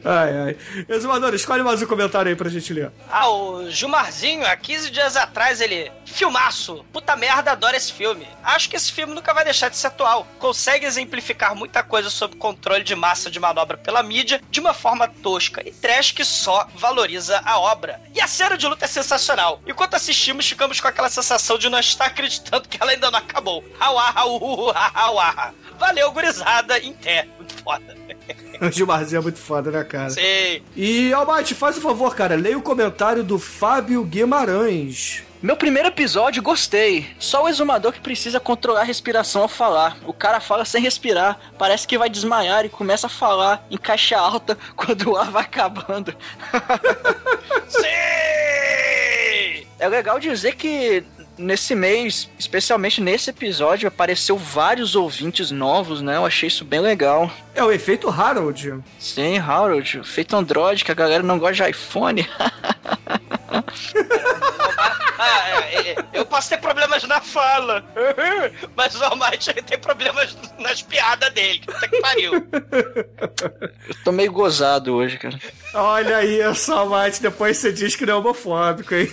Ai, ai. Exumador, escolhe mais um comentário aí pra gente ler. Ah, o Gilmarzinho, há 15 dias atrás, ele. Filmaço! Puta merda, adoro esse filme. Acho que esse filme nunca vai deixar de ser atual. Consegue exemplificar muita coisa sobre controle de massa de manobra pela mídia de uma forma tosca e trash que só valoriza a obra. E a cena de luta é sensacional. Enquanto assistimos, ficamos com aquela sensação de não estar acreditando que ela ainda não acabou. Auá, auá, auá. Valeu, gurizada, em té. Muito foda. O Gilmarzinho é muito foda, né, cara? Sei. E, Almighty, faz o favor, cara, leia o comentário do Fábio Guimarães. Meu primeiro episódio, gostei. Só o exumador que precisa controlar a respiração ao falar. O cara fala sem respirar, parece que vai desmaiar e começa a falar em caixa alta quando o ar vai acabando. Sim! É legal dizer que nesse mês, especialmente nesse episódio, apareceu vários ouvintes novos, né? Eu achei isso bem legal. É o efeito Harold. Sim, Harold, feito Android, que a galera não gosta de iPhone. Ah, é, é, eu posso ter problemas na fala, mas o Almighty tem problemas nas piadas dele. Puta que pariu. Eu tô meio gozado hoje, cara. Olha isso, Almighty, depois você diz que não é homofóbico, hein?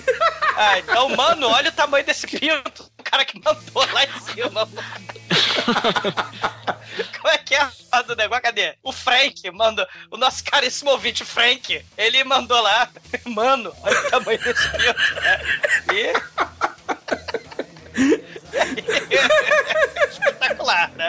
Ah, então, mano, olha o tamanho desse pinto. Cara que mandou lá em cima. Como é que é a do negócio? Cadê? O Frank mandou. O nosso caríssimo ouvinte, Frank, ele mandou lá. Mano, olha o tamanho desse pinto. né? E. Espetacular, né?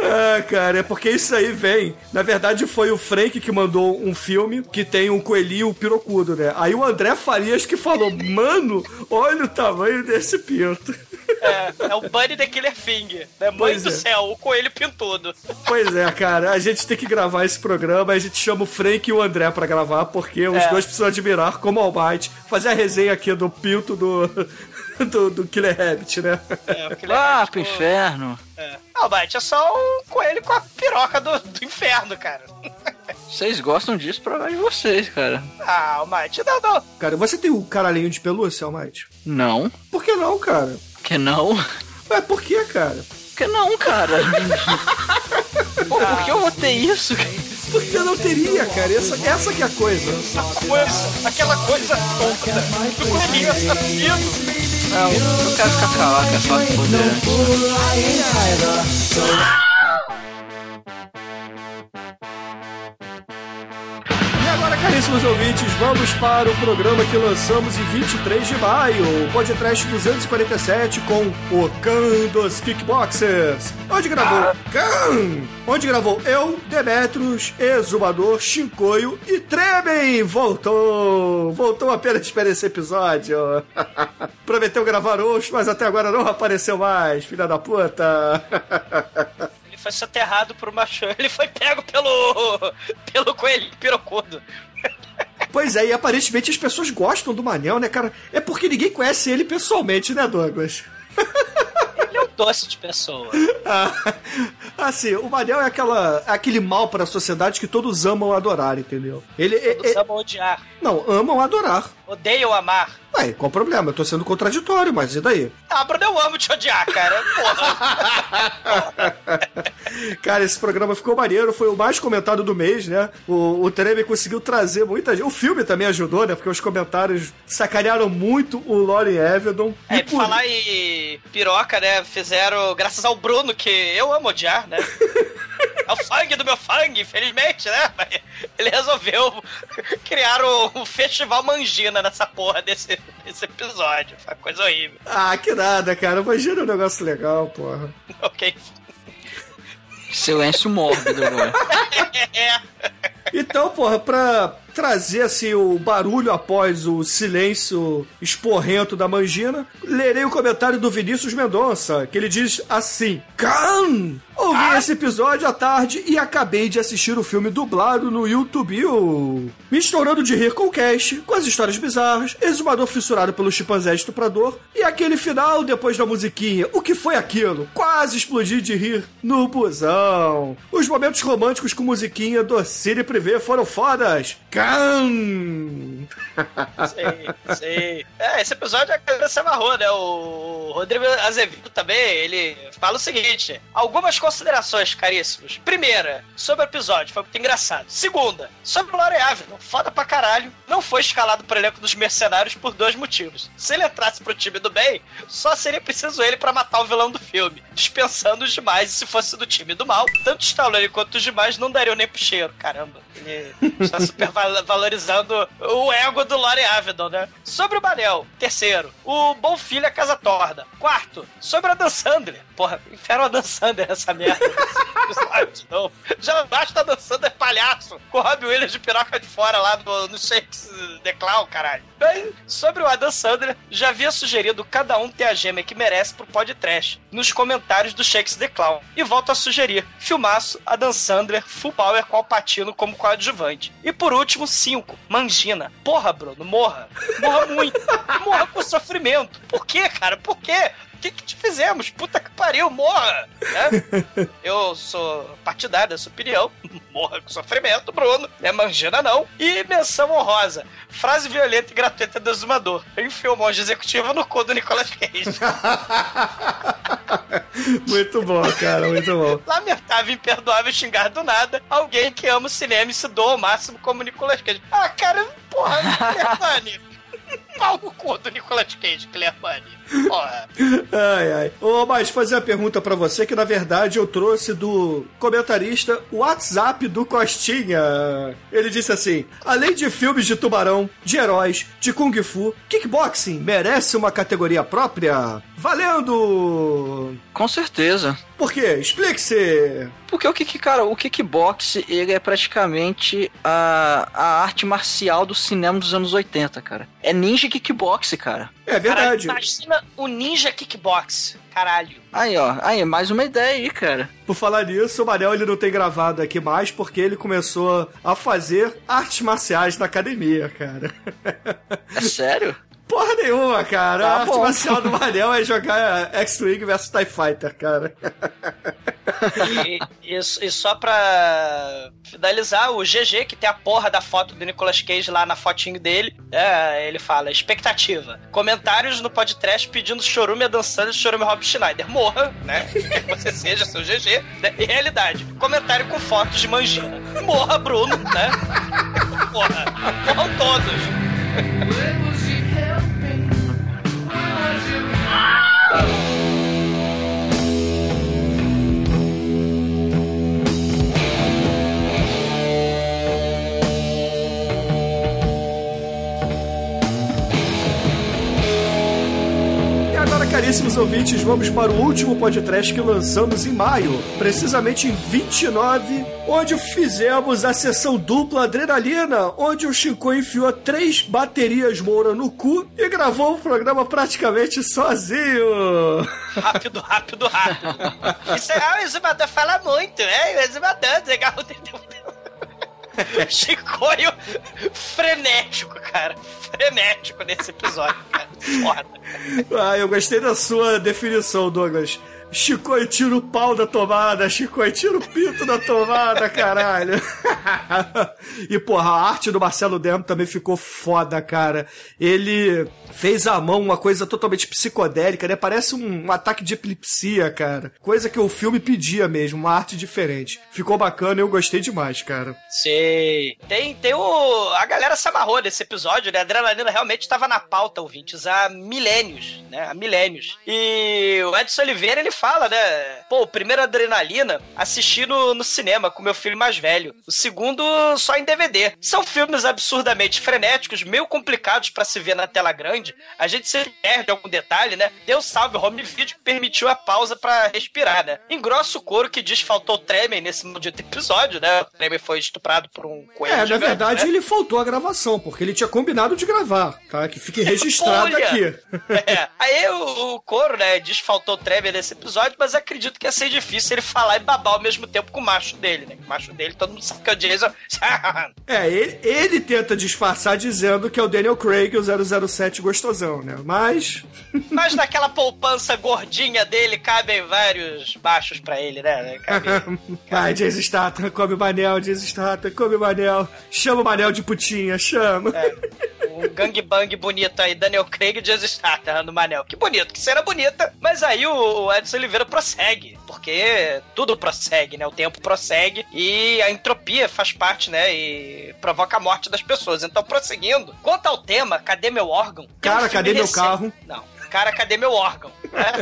Ah, cara, é porque isso aí vem. Na verdade, foi o Frank que mandou um filme que tem um coelhinho pirocudo, né? Aí o André Farias que falou: Mano, olha o tamanho desse pinto. É, é o Bunny the Killer Thing, né? Mãe Pois do é. céu, o coelho pintudo. Pois é, cara, a gente tem que gravar esse programa, a gente chama o Frank e o André pra gravar, porque os É. dois precisam admirar como Almighty, fazer a resenha aqui do pinto do, do, do Killer Rabbit, né? É, o Killer Ah, Rabbit pro com- inferno. É. Bite, é só o coelho com a piroca do, do inferno, cara. Vocês gostam disso, problema de vocês, cara. Ah, Almighty, não, não. Cara, você tem o caralhinho de pelúcia, Almighty? Não. Por que não, cara? Que não? Ué, por que, cara? Que não, cara? Pô, por que eu vou ter isso? Porque não teria, cara. Essa, essa que é a coisa. Coisa, aquela coisa tonta do coelhinho assassino. Não, eu quero ficar calado, quero falar com caríssimos ouvintes, vamos para o programa que lançamos em 23 de maio, o podcast 247 com o Khan dos Kickboxers. Onde gravou? Khan! Onde gravou eu, Demetrius, Exumador, Shinkoio e Tremem! Voltou! Voltou apenas para esse episódio. Prometeu gravar hoje, mas até agora não apareceu mais, filha da puta. Foi soterrado por uma chã. Ele foi pego pelo. pelo coelho pirocudo. Pois é, e aparentemente as pessoas gostam do Manel, né, cara? É porque ninguém conhece ele pessoalmente, né, Douglas? Ele é um doce de pessoa. Ah, assim, o Manel é, aquela, é aquele mal para a sociedade que todos amam adorar, entendeu? Ele é, Todos é- amam odiar. não, amam adorar. Odeiam amar. Ué, qual o problema? Eu tô sendo contraditório, mas e daí? Ah, Bruno, eu amo te odiar, cara. Porra. Cara, esse programa ficou maneiro, foi o mais comentado do mês, né? O, o Treme conseguiu trazer muita gente. O filme também ajudou, né? Porque os comentários sacanearam muito o Lauren Evedon. É, E por falar em piroca, né? Fizeram graças ao Bruno, que eu amo odiar, né? É o sangue do meu sangue, infelizmente, né? Ele resolveu criar o Festival Mangina nessa porra desse, desse episódio. Foi uma coisa horrível. Ah, que nada, cara. Imagina um negócio legal, porra. Ok. Silêncio mórbido agora. É. Então, porra, pra trazer assim o barulho após o silêncio esporrento da Mangina, lerei o comentário do Vinícius Mendonça, que ele diz assim: Can! Ouvi esse episódio à tarde e acabei de assistir o filme dublado no YouTube. Me estourando de rir com o cast, com as histórias bizarras, exumador fissurado pelo chimpanzé estuprador e aquele final depois da musiquinha. O que foi aquilo? Quase explodi de rir no busão. Os momentos românticos com musiquinha do Cine Privé foram fodas. Can! Brown. Sei, sei. É, esse episódio a cabeça se amarrou, né? O Rodrigo Azevedo também, ele fala o seguinte: algumas considerações, caríssimos. Primeira, sobre o episódio, foi muito engraçado. Segunda, sobre o Lore Avedon, foda pra caralho, não foi escalado pro elenco dos mercenários por dois motivos. Se ele entrasse pro time do bem, só seria preciso ele pra matar o vilão do filme, dispensando os demais, e se fosse do time do mal, tanto Stallone quanto os demais não dariam nem pro cheiro. Caramba, ele está super val- valorizando o ego do Lore Avedon, né? Sobre o Manel, terceiro, o Bom Filho a Casa Torda. Quarto, sobre a Dan Sandler. Porra, inferno a Dan Sandler essa merda. Novo. Já basta a Dan Sandler palhaço, com o Robbie Williams de piroca de fora lá no, no Shakes The Clown, caralho. Bem, sobre o Adam Sandler, já havia sugerido cada um ter a gêmea que merece pro podcast nos comentários do Shakes The Clown. E volto a sugerir: filmaço, Adam Sandler, full power com Alpatino como coadjuvante. E por último, 5, Mangina. Porra, Bruno, morra. Morra muito. Morra com sofrimento. Por quê, cara? Por quê? O que, que te fizemos? Puta que pariu, morra! Né? Eu sou partidário dessa opinião. Morra com sofrimento, Bruno. É mangina não. E menção honrosa. Frase violenta e gratuita do exumador. Enfiou o monge executivo no cu do Nicolas Cage. muito bom, cara, muito bom. Lamentável, imperdoável xingar do nada alguém que ama o cinema e se doa ao máximo como Nicolas Cage. Ah, cara, porra, Clearmani. Pau no cu do Nicolas Cage, Clearmani. Ai, ai. Ô, mas fazer uma pergunta pra você que na verdade eu trouxe do comentarista o WhatsApp do Costinha. Ele disse assim: além de filmes de tubarão, de heróis, de kung fu, kickboxing merece uma categoria própria? Valendo! Com certeza. Por quê? Explique-se! Porque o kick, cara, o kickbox, ele é praticamente a, a arte marcial do cinema dos anos 80, cara. É ninja kickbox, cara. É verdade. Caralho, imagina o Ninja Kickbox. Caralho. Aí, ó. Aí, mais uma ideia aí, cara. Por falar nisso, o Manel ele não tem gravado aqui mais porque ele começou a fazer artes marciais na academia, cara. É sério? Porra nenhuma, cara. Tá a arte bom. marcial do Manel é jogar X-Wing versus TIE Fighter, cara. E, e- e só pra finalizar, o GG, que tem a porra da foto do Nicolas Cage lá na fotinho dele, é, ele fala, expectativa. Comentários no podcast pedindo chorume dançando e chorume Rob Schneider. Morra, né? Que você seja seu GG. né? E realidade, comentário com fotos de Mangina. Morra, Bruno, né? Porra, morram todos. E caríssimos ouvintes, vamos para o último podcast que lançamos em maio, precisamente em 29, onde fizemos a sessão dupla adrenalina, onde o Chico enfiou três baterias Moura no cu e gravou o programa praticamente sozinho. Rápido, rápido, rápido. Isso é, o exumador fala muito, né? O exumador, legal. Chicoio frenético, cara. Frenético nesse episódio, cara. Foda. Ah, eu gostei da sua definição, Douglas. Chico e tira o pau da tomada, Chico e tira o pinto da tomada, caralho. e, porra, a arte do Marcelo Demo também ficou foda, cara. Ele fez à mão uma coisa totalmente psicodélica, né? Parece um, um ataque de epilepsia, cara. Coisa que o filme pedia mesmo, uma arte diferente. Ficou bacana eu gostei demais, cara. Sei. Tem, tem o. A galera se amarrou nesse episódio, né? A adrenalina realmente estava na pauta, ouvintes, há milênios, né? Há milênios. E o Edson Oliveira, ele fala, né? Pô, o primeiro adrenalina assisti no, no cinema com meu filho mais velho. O segundo só em DVD. São filmes absurdamente frenéticos, meio complicados para se ver na tela grande. A gente se perde algum detalhe, né? Deu salve home video que permitiu a pausa para respirar, né? Engrossa o couro que diz faltou Tremen nesse maldito episódio, né? O Tremen foi estuprado por um coelho. É, na gigante, verdade né? ele faltou a gravação, porque ele tinha combinado de gravar, tá? Que fique registrado Olha! aqui. É. Aí o, o Coro, né, diz faltou Trevor nesse episódio, mas acredito que ia ser difícil ele falar e babar ao mesmo tempo com o macho dele, né? O macho dele, todo mundo sabe que é o Jason. É, ele, ele tenta disfarçar dizendo que é o Daniel Craig, o 007 gostosão, né? Mas. mas naquela poupança gordinha dele cabem vários machos pra ele, né? Cabe- Vai, Jason Statham, come o Manel, Jason Statham, come o Manel. Chama o Manel de putinha, chama. Um gangbang bonito aí, Daniel Craig e Jesus Statham no Manel. Que bonito, que cena bonita. Mas aí o, o Edson Oliveira prossegue, porque tudo prossegue, né? O tempo prossegue e a entropia faz parte, né? E provoca a morte das pessoas. Então, prosseguindo, quanto ao tema, cadê meu órgão? Cara, filme cadê meu recente- carro? Não. Cara, cadê meu órgão? né?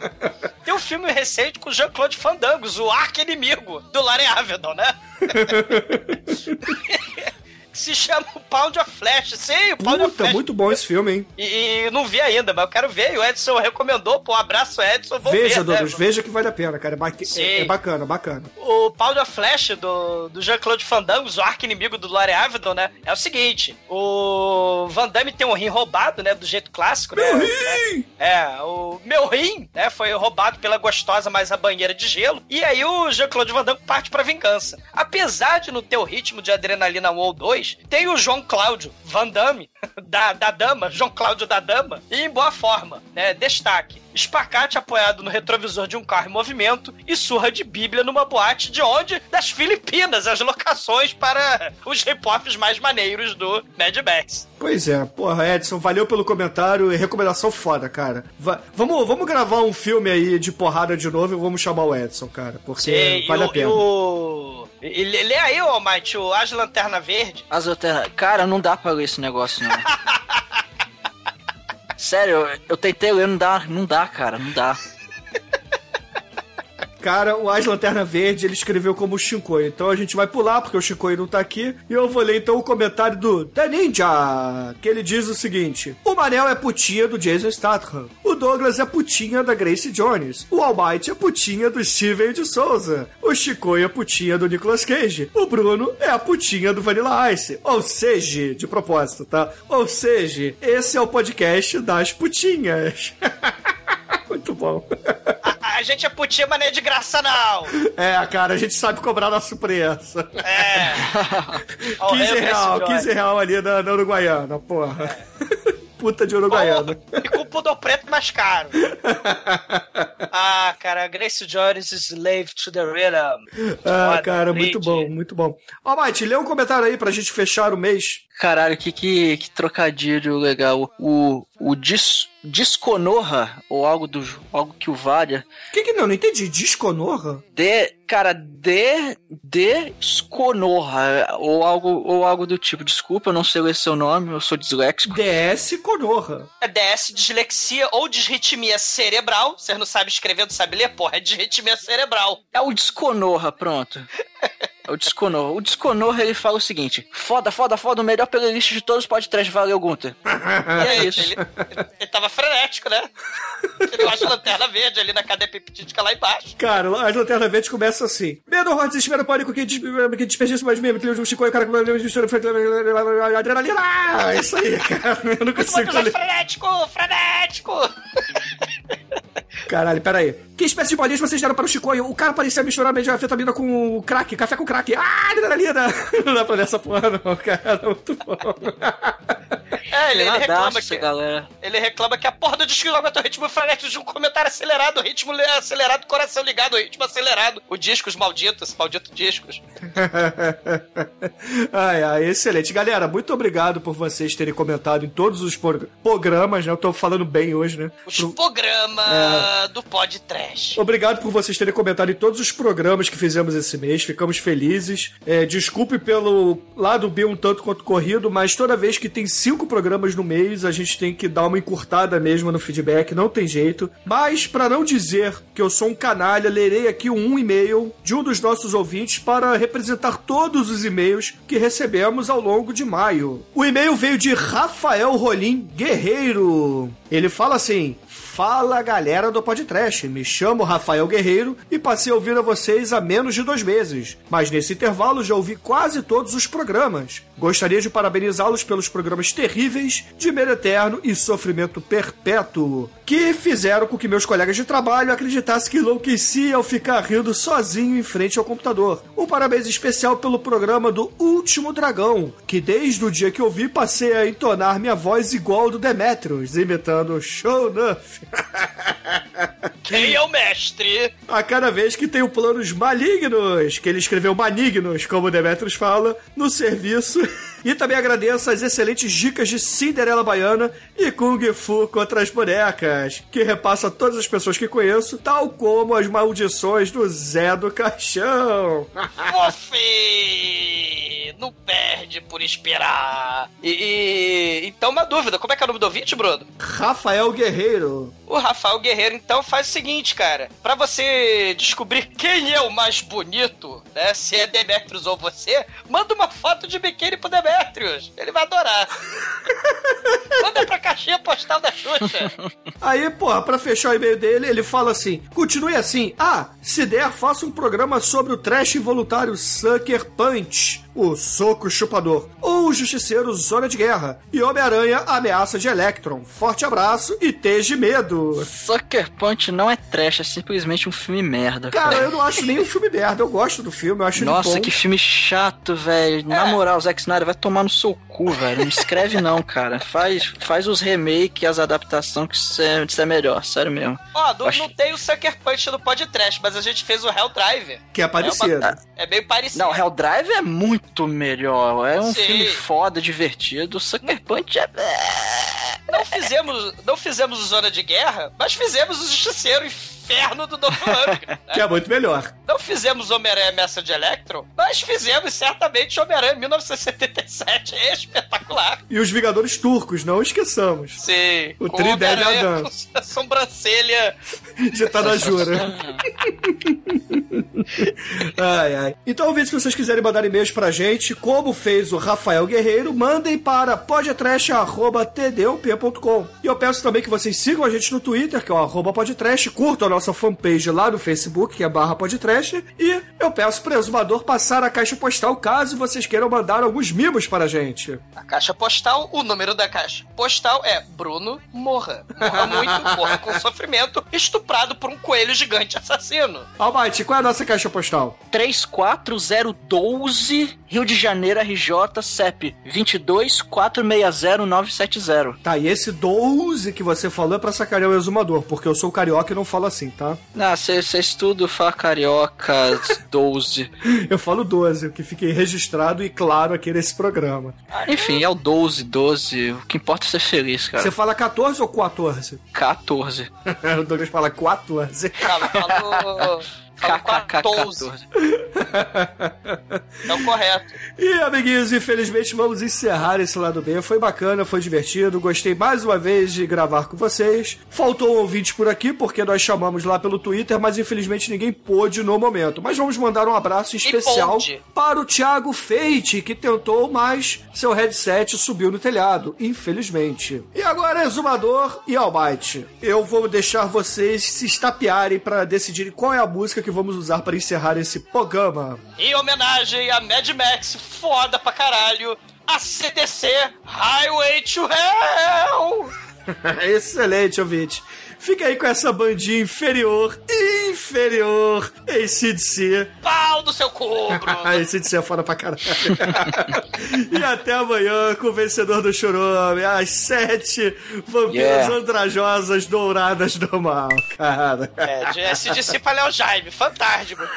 Tem um filme recente com Jean-Claude Fandangos, o arqui-inimigo do Larry Avedon, né? que se chama o Pound of Flash. Sim, o Pound of Puta, Flash. muito bom esse filme, hein? E, e não vi ainda, mas eu quero ver. E o Edson recomendou, pô, abraço, Edson. Vou veja, ver, Douglas, né? veja que vale a pena, cara. É, ba- é- é bacana, bacana. O Pound of Flash do, do Jean-Claude Van Damme, o arco-inimigo do Larry Avedon, né? É o seguinte: o Van Damme tem um rim roubado, né? Do jeito clássico, né? Meu rim! É, o meu rim, né? Foi roubado pela gostosa mais a banheira de gelo. E aí o Jean-Claude Van Damme parte pra vingança. Apesar de não ter o ritmo de Adrenalina 1 ou 2, tem o João Cláudio Van Damme, da, da Dama, João Cláudio da Dama, e em boa forma, né? Destaque. Espacate apoiado no retrovisor de um carro em movimento e surra de bíblia numa boate de onde? Das Filipinas, as locações para os hip-hops mais maneiros do Mad Max. Pois é, porra, Edson, valeu pelo comentário e recomendação foda, cara. Va- vamos, vamos gravar um filme aí de porrada de novo e vamos chamar o Edson, cara, porque Sei, vale a pena. e o... e- Lê lê aí, ô Almighty, o As Lanterna Verde. As alterna... Cara, não dá pra ler esse negócio, não. Sério, eu, eu tentei ler, não dá, não dá, cara, não dá. Cara, o As Lanterna Verde ele escreveu como Shinkoi. Então a gente vai pular, porque o Shinkoi não tá aqui. E eu vou ler então o comentário do The Ninja, que ele diz o seguinte: O Manel é putinha do Jason Statham. O Douglas é putinha da Grace Jones. O Almighty é putinha do Steven de Souza. O Shinkoi é putinha do Nicolas Cage. O Bruno é a putinha do Vanilla Ice. Ou seja, de propósito, tá? Ou seja, esse é o podcast das putinhas. Muito bom. Gente é putinha, mas não é de graça, não. É, cara, a gente sabe cobrar nosso preço. É. Ó, 15 eu, real, esse 15 real ali na, na Uruguaiana, porra. Puta de Uruguaiana. Oh, e com o pudor preto mais caro. ah, cara, Grace Jones is slave to the rhythm. Ah, cara, muito bom, muito bom. Ó, Mate, lê um comentário aí pra gente fechar o mês. Caralho, que, que, que trocadilho legal. O, o dis, Disconorra, ou algo do algo que o valha. Que que não? Não entendi. Disconorra? De, cara, de, Desconorra, ou algo, ou algo do tipo. Desculpa, eu não sei ler seu nome, eu sou disléxico. DS Conorra. É DS, dislexia ou disritmia cerebral. Você não sabe escrever, não sabe ler? Porra, é disritmia cerebral. É o Desconorra, pronto. É o Desconorra. O Desconorra, ele fala o seguinte: Foda, foda, foda, o melhor playlist de todos pode trash, valeu, Gunter. E é isso. Ele, ele, ele tava frenético, né? Ele acha a lanterna verde ali na cadeia peptídica lá embaixo. Cara, as lanternas verdes começam assim. Medo, horror, desespero, pânico, que, des que desperdício mais mesmo, trilho de um chicoio, cara, adrenalina. Ah, isso aí, cara. Eu não consigo frenético, frenético! Caralho, pera aí. Que espécie de bolinhas vocês deram para o Chicoio? O cara parecia misturar metanfetamina com crack, café com crack. Ah, adrenalina! Não dá pra ler essa porra não, cara. Muito bom. É, ele, ele reclama que. galera. Ele reclama que a porra do disco não aguenta o ritmo frenético de um comentário acelerado, ritmo le- acelerado, coração ligado, ritmo acelerado. O discos malditos, maldito discos. ai, ai, excelente. Galera, muito obrigado por vocês terem comentado em todos os programas, né? Eu tô falando bem hoje, né? Os Pro- programas É. do Pod Trash. Obrigado por vocês terem comentado em todos os programas que fizemos esse mês. Ficamos felizes. É, desculpe pelo lado B um tanto quanto corrido, mas toda vez que tem cinco programas no mês, a gente tem que dar uma encurtada mesmo no feedback, não tem jeito. Mas, para não dizer que eu sou um canalha, lerei aqui um e-mail de um dos nossos ouvintes para representar todos os e-mails que recebemos ao longo de maio. O e-mail veio de Rafael Rolim Guerreiro. Ele fala assim: Fala galera do Podcast, me chamo Rafael Guerreiro e passei a ouvir a vocês há menos de dois meses, mas nesse intervalo já ouvi quase todos os programas. Gostaria de parabenizá-los pelos programas terríveis de Medo Eterno e Sofrimento Perpétuo, que fizeram com que meus colegas de trabalho acreditassem que enlouqueci ao ficar rindo sozinho em frente ao computador. Um parabéns especial pelo programa do Último Dragão, que desde o dia que ouvi passei a entonar minha voz igual ao do Demetrius, imitando Show Nuff. Quem é o mestre? A cada vez que tenho planos malignos, que ele escreveu malignos, como o Demetrius fala, no serviço. E também agradeço as excelentes dicas de Cinderela Baiana e Kung Fu contra as bonecas, que repassa a todas as pessoas que conheço, tal como as maldições do Zé do Caixão. Fofi! Não perde por esperar. E, e- então uma dúvida, como é que é o nome do ouvinte, Bruno? Rafael Guerreiro. O Rafael Guerreiro, então, faz o seguinte, cara. Pra você descobrir quem é o mais bonito, né? Se é Demetrius ou você, manda uma foto de biquíni pro Demetrius. Ele vai adorar. manda pra caixinha postal da Xuxa. Aí, porra, pra fechar o e-mail dele, ele fala assim: continue assim. Ah, se der, faça um programa sobre o trash involuntário Sucker Punch. O Soco Chupador, ou o Justiceiro Zona de Guerra, e Homem-Aranha Ameaça de Electron. Forte abraço e teja medo. Sucker Punch não é trash, é simplesmente um filme merda, Cara, cara. eu não acho nem um filme merda, eu gosto do filme, eu acho Nossa, ele bom. que filme chato, velho. Na moral, Zack Snyder vai tomar no seu cu, velho. Não escreve não, cara. Faz, faz os remake, as adaptações que isso é, é melhor, sério mesmo. Ó, não, Acho- não tem o Sucker Punch no podcast, mas a gente fez o Hell Drive. Que é parecido. É, uma- é meio parecido. Não, Hell Drive é muito melhor. É um Sim. filme foda, divertido. Sucker Punch é. Não fizemos, não fizemos o Zona de Guerra, mas fizemos o Justiceiro Inferno do Novo Ano. né? Que é muito melhor. Não fizemos Homem-Aranha Ameaça de Electron, mas fizemos certamente Homem-Aranha 1977. É espetacular. E os Vingadores Turcos, não esqueçamos. Sim. O Tri deve com a sobrancelha. De Tanajura. ai, ai. Então, se vocês quiserem mandar e-mails pra gente, como fez o Rafael Guerreiro, mandem para podtrash.td1p.com. E eu peço também que vocês sigam a gente no Twitter, que é o arroba podtrash, curtam a nossa fanpage lá no Facebook, que é barra podtrash, e eu peço pro exumador passar a caixa postal caso vocês queiram mandar alguns mimos para a gente. A caixa postal, o número da caixa postal é Bruno Morra. Morra muito, morra com sofrimento, estuprado por um coelho gigante assassino. Almighty, qual é a nossa caixa postal? 34012, Rio de Janeiro, RJ, CEP 22460-970. Tá, e esse 12 que você falou é pra sacanear o exumador, porque eu sou carioca e não falo assim, tá? Ah, vocês tudo fala carioca 12. Eu falo 12, o que fique registrado e claro aqui nesse programa. Enfim, é o 12, 12. O que importa é ser feliz, cara. Você fala 14 ou 14? 14. o Douglas fala 14. Cara, falou. Falou 14. É o correto. E, amiguinhos, infelizmente vamos encerrar esse lado B. Foi bacana, foi divertido. Gostei mais uma vez de gravar com vocês. Faltou um ouvinte por aqui, porque nós chamamos lá pelo Twitter, mas infelizmente ninguém pôde no momento. Mas vamos mandar um abraço especial para o Thiago Feite, que tentou, mas seu headset subiu no telhado, infelizmente. E agora, Exumador e Almighty. Eu vou deixar vocês se estapearem para decidirem qual é a música que vamos usar para encerrar esse programa. Em homenagem a Mad Max, foda pra caralho, a CDC Highway to Hell! Excelente, ouvinte. Fica aí com essa bandinha inferior, inferior, ACDC. Pau no seu cu, Bruno! ACDC é foda pra caralho. e até amanhã com o vencedor do Chorome, às sete vampiras Yeah. andrajosas douradas do mal, cara. É, de SDC pra Léo Jaime, fantástico.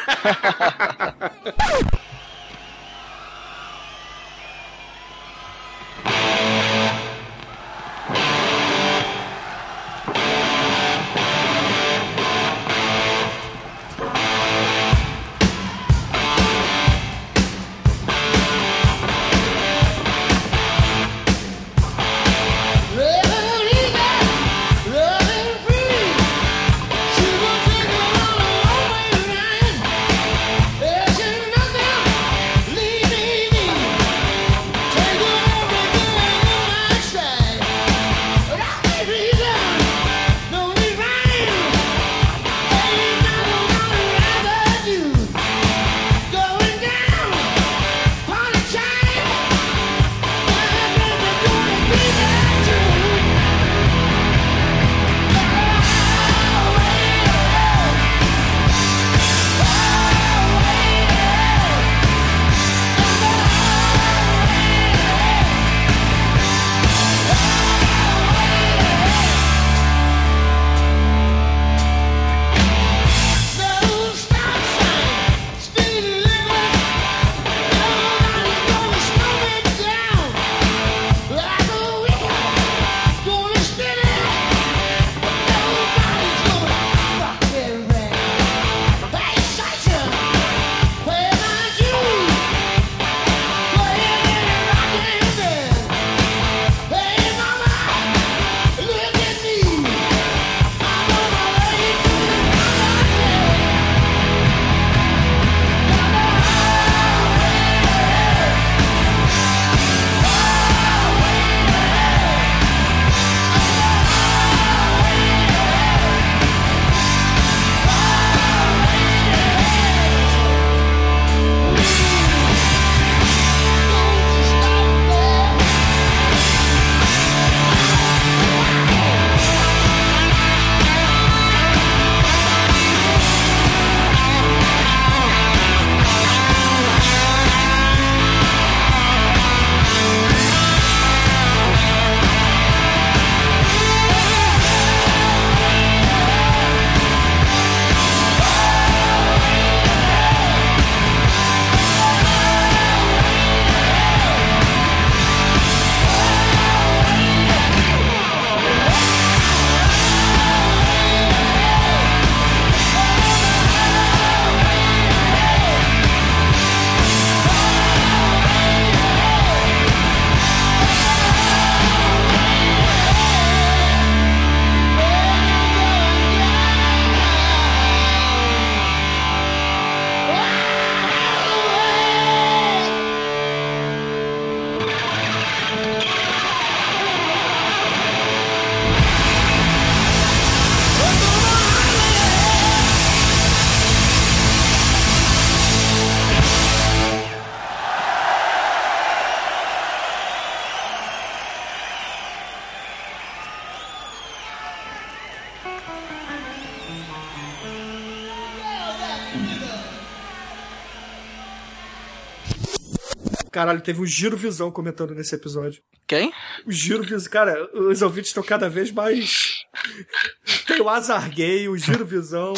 Caralho, teve um Giro Visão comentando nesse episódio. Quem? O Giro Visão. Cara, os ouvintes estão cada vez mais. Tem o Azar Gay, o Giro Visão,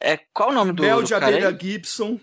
é, qual o nome do, Mel do de Abelha? Gibson.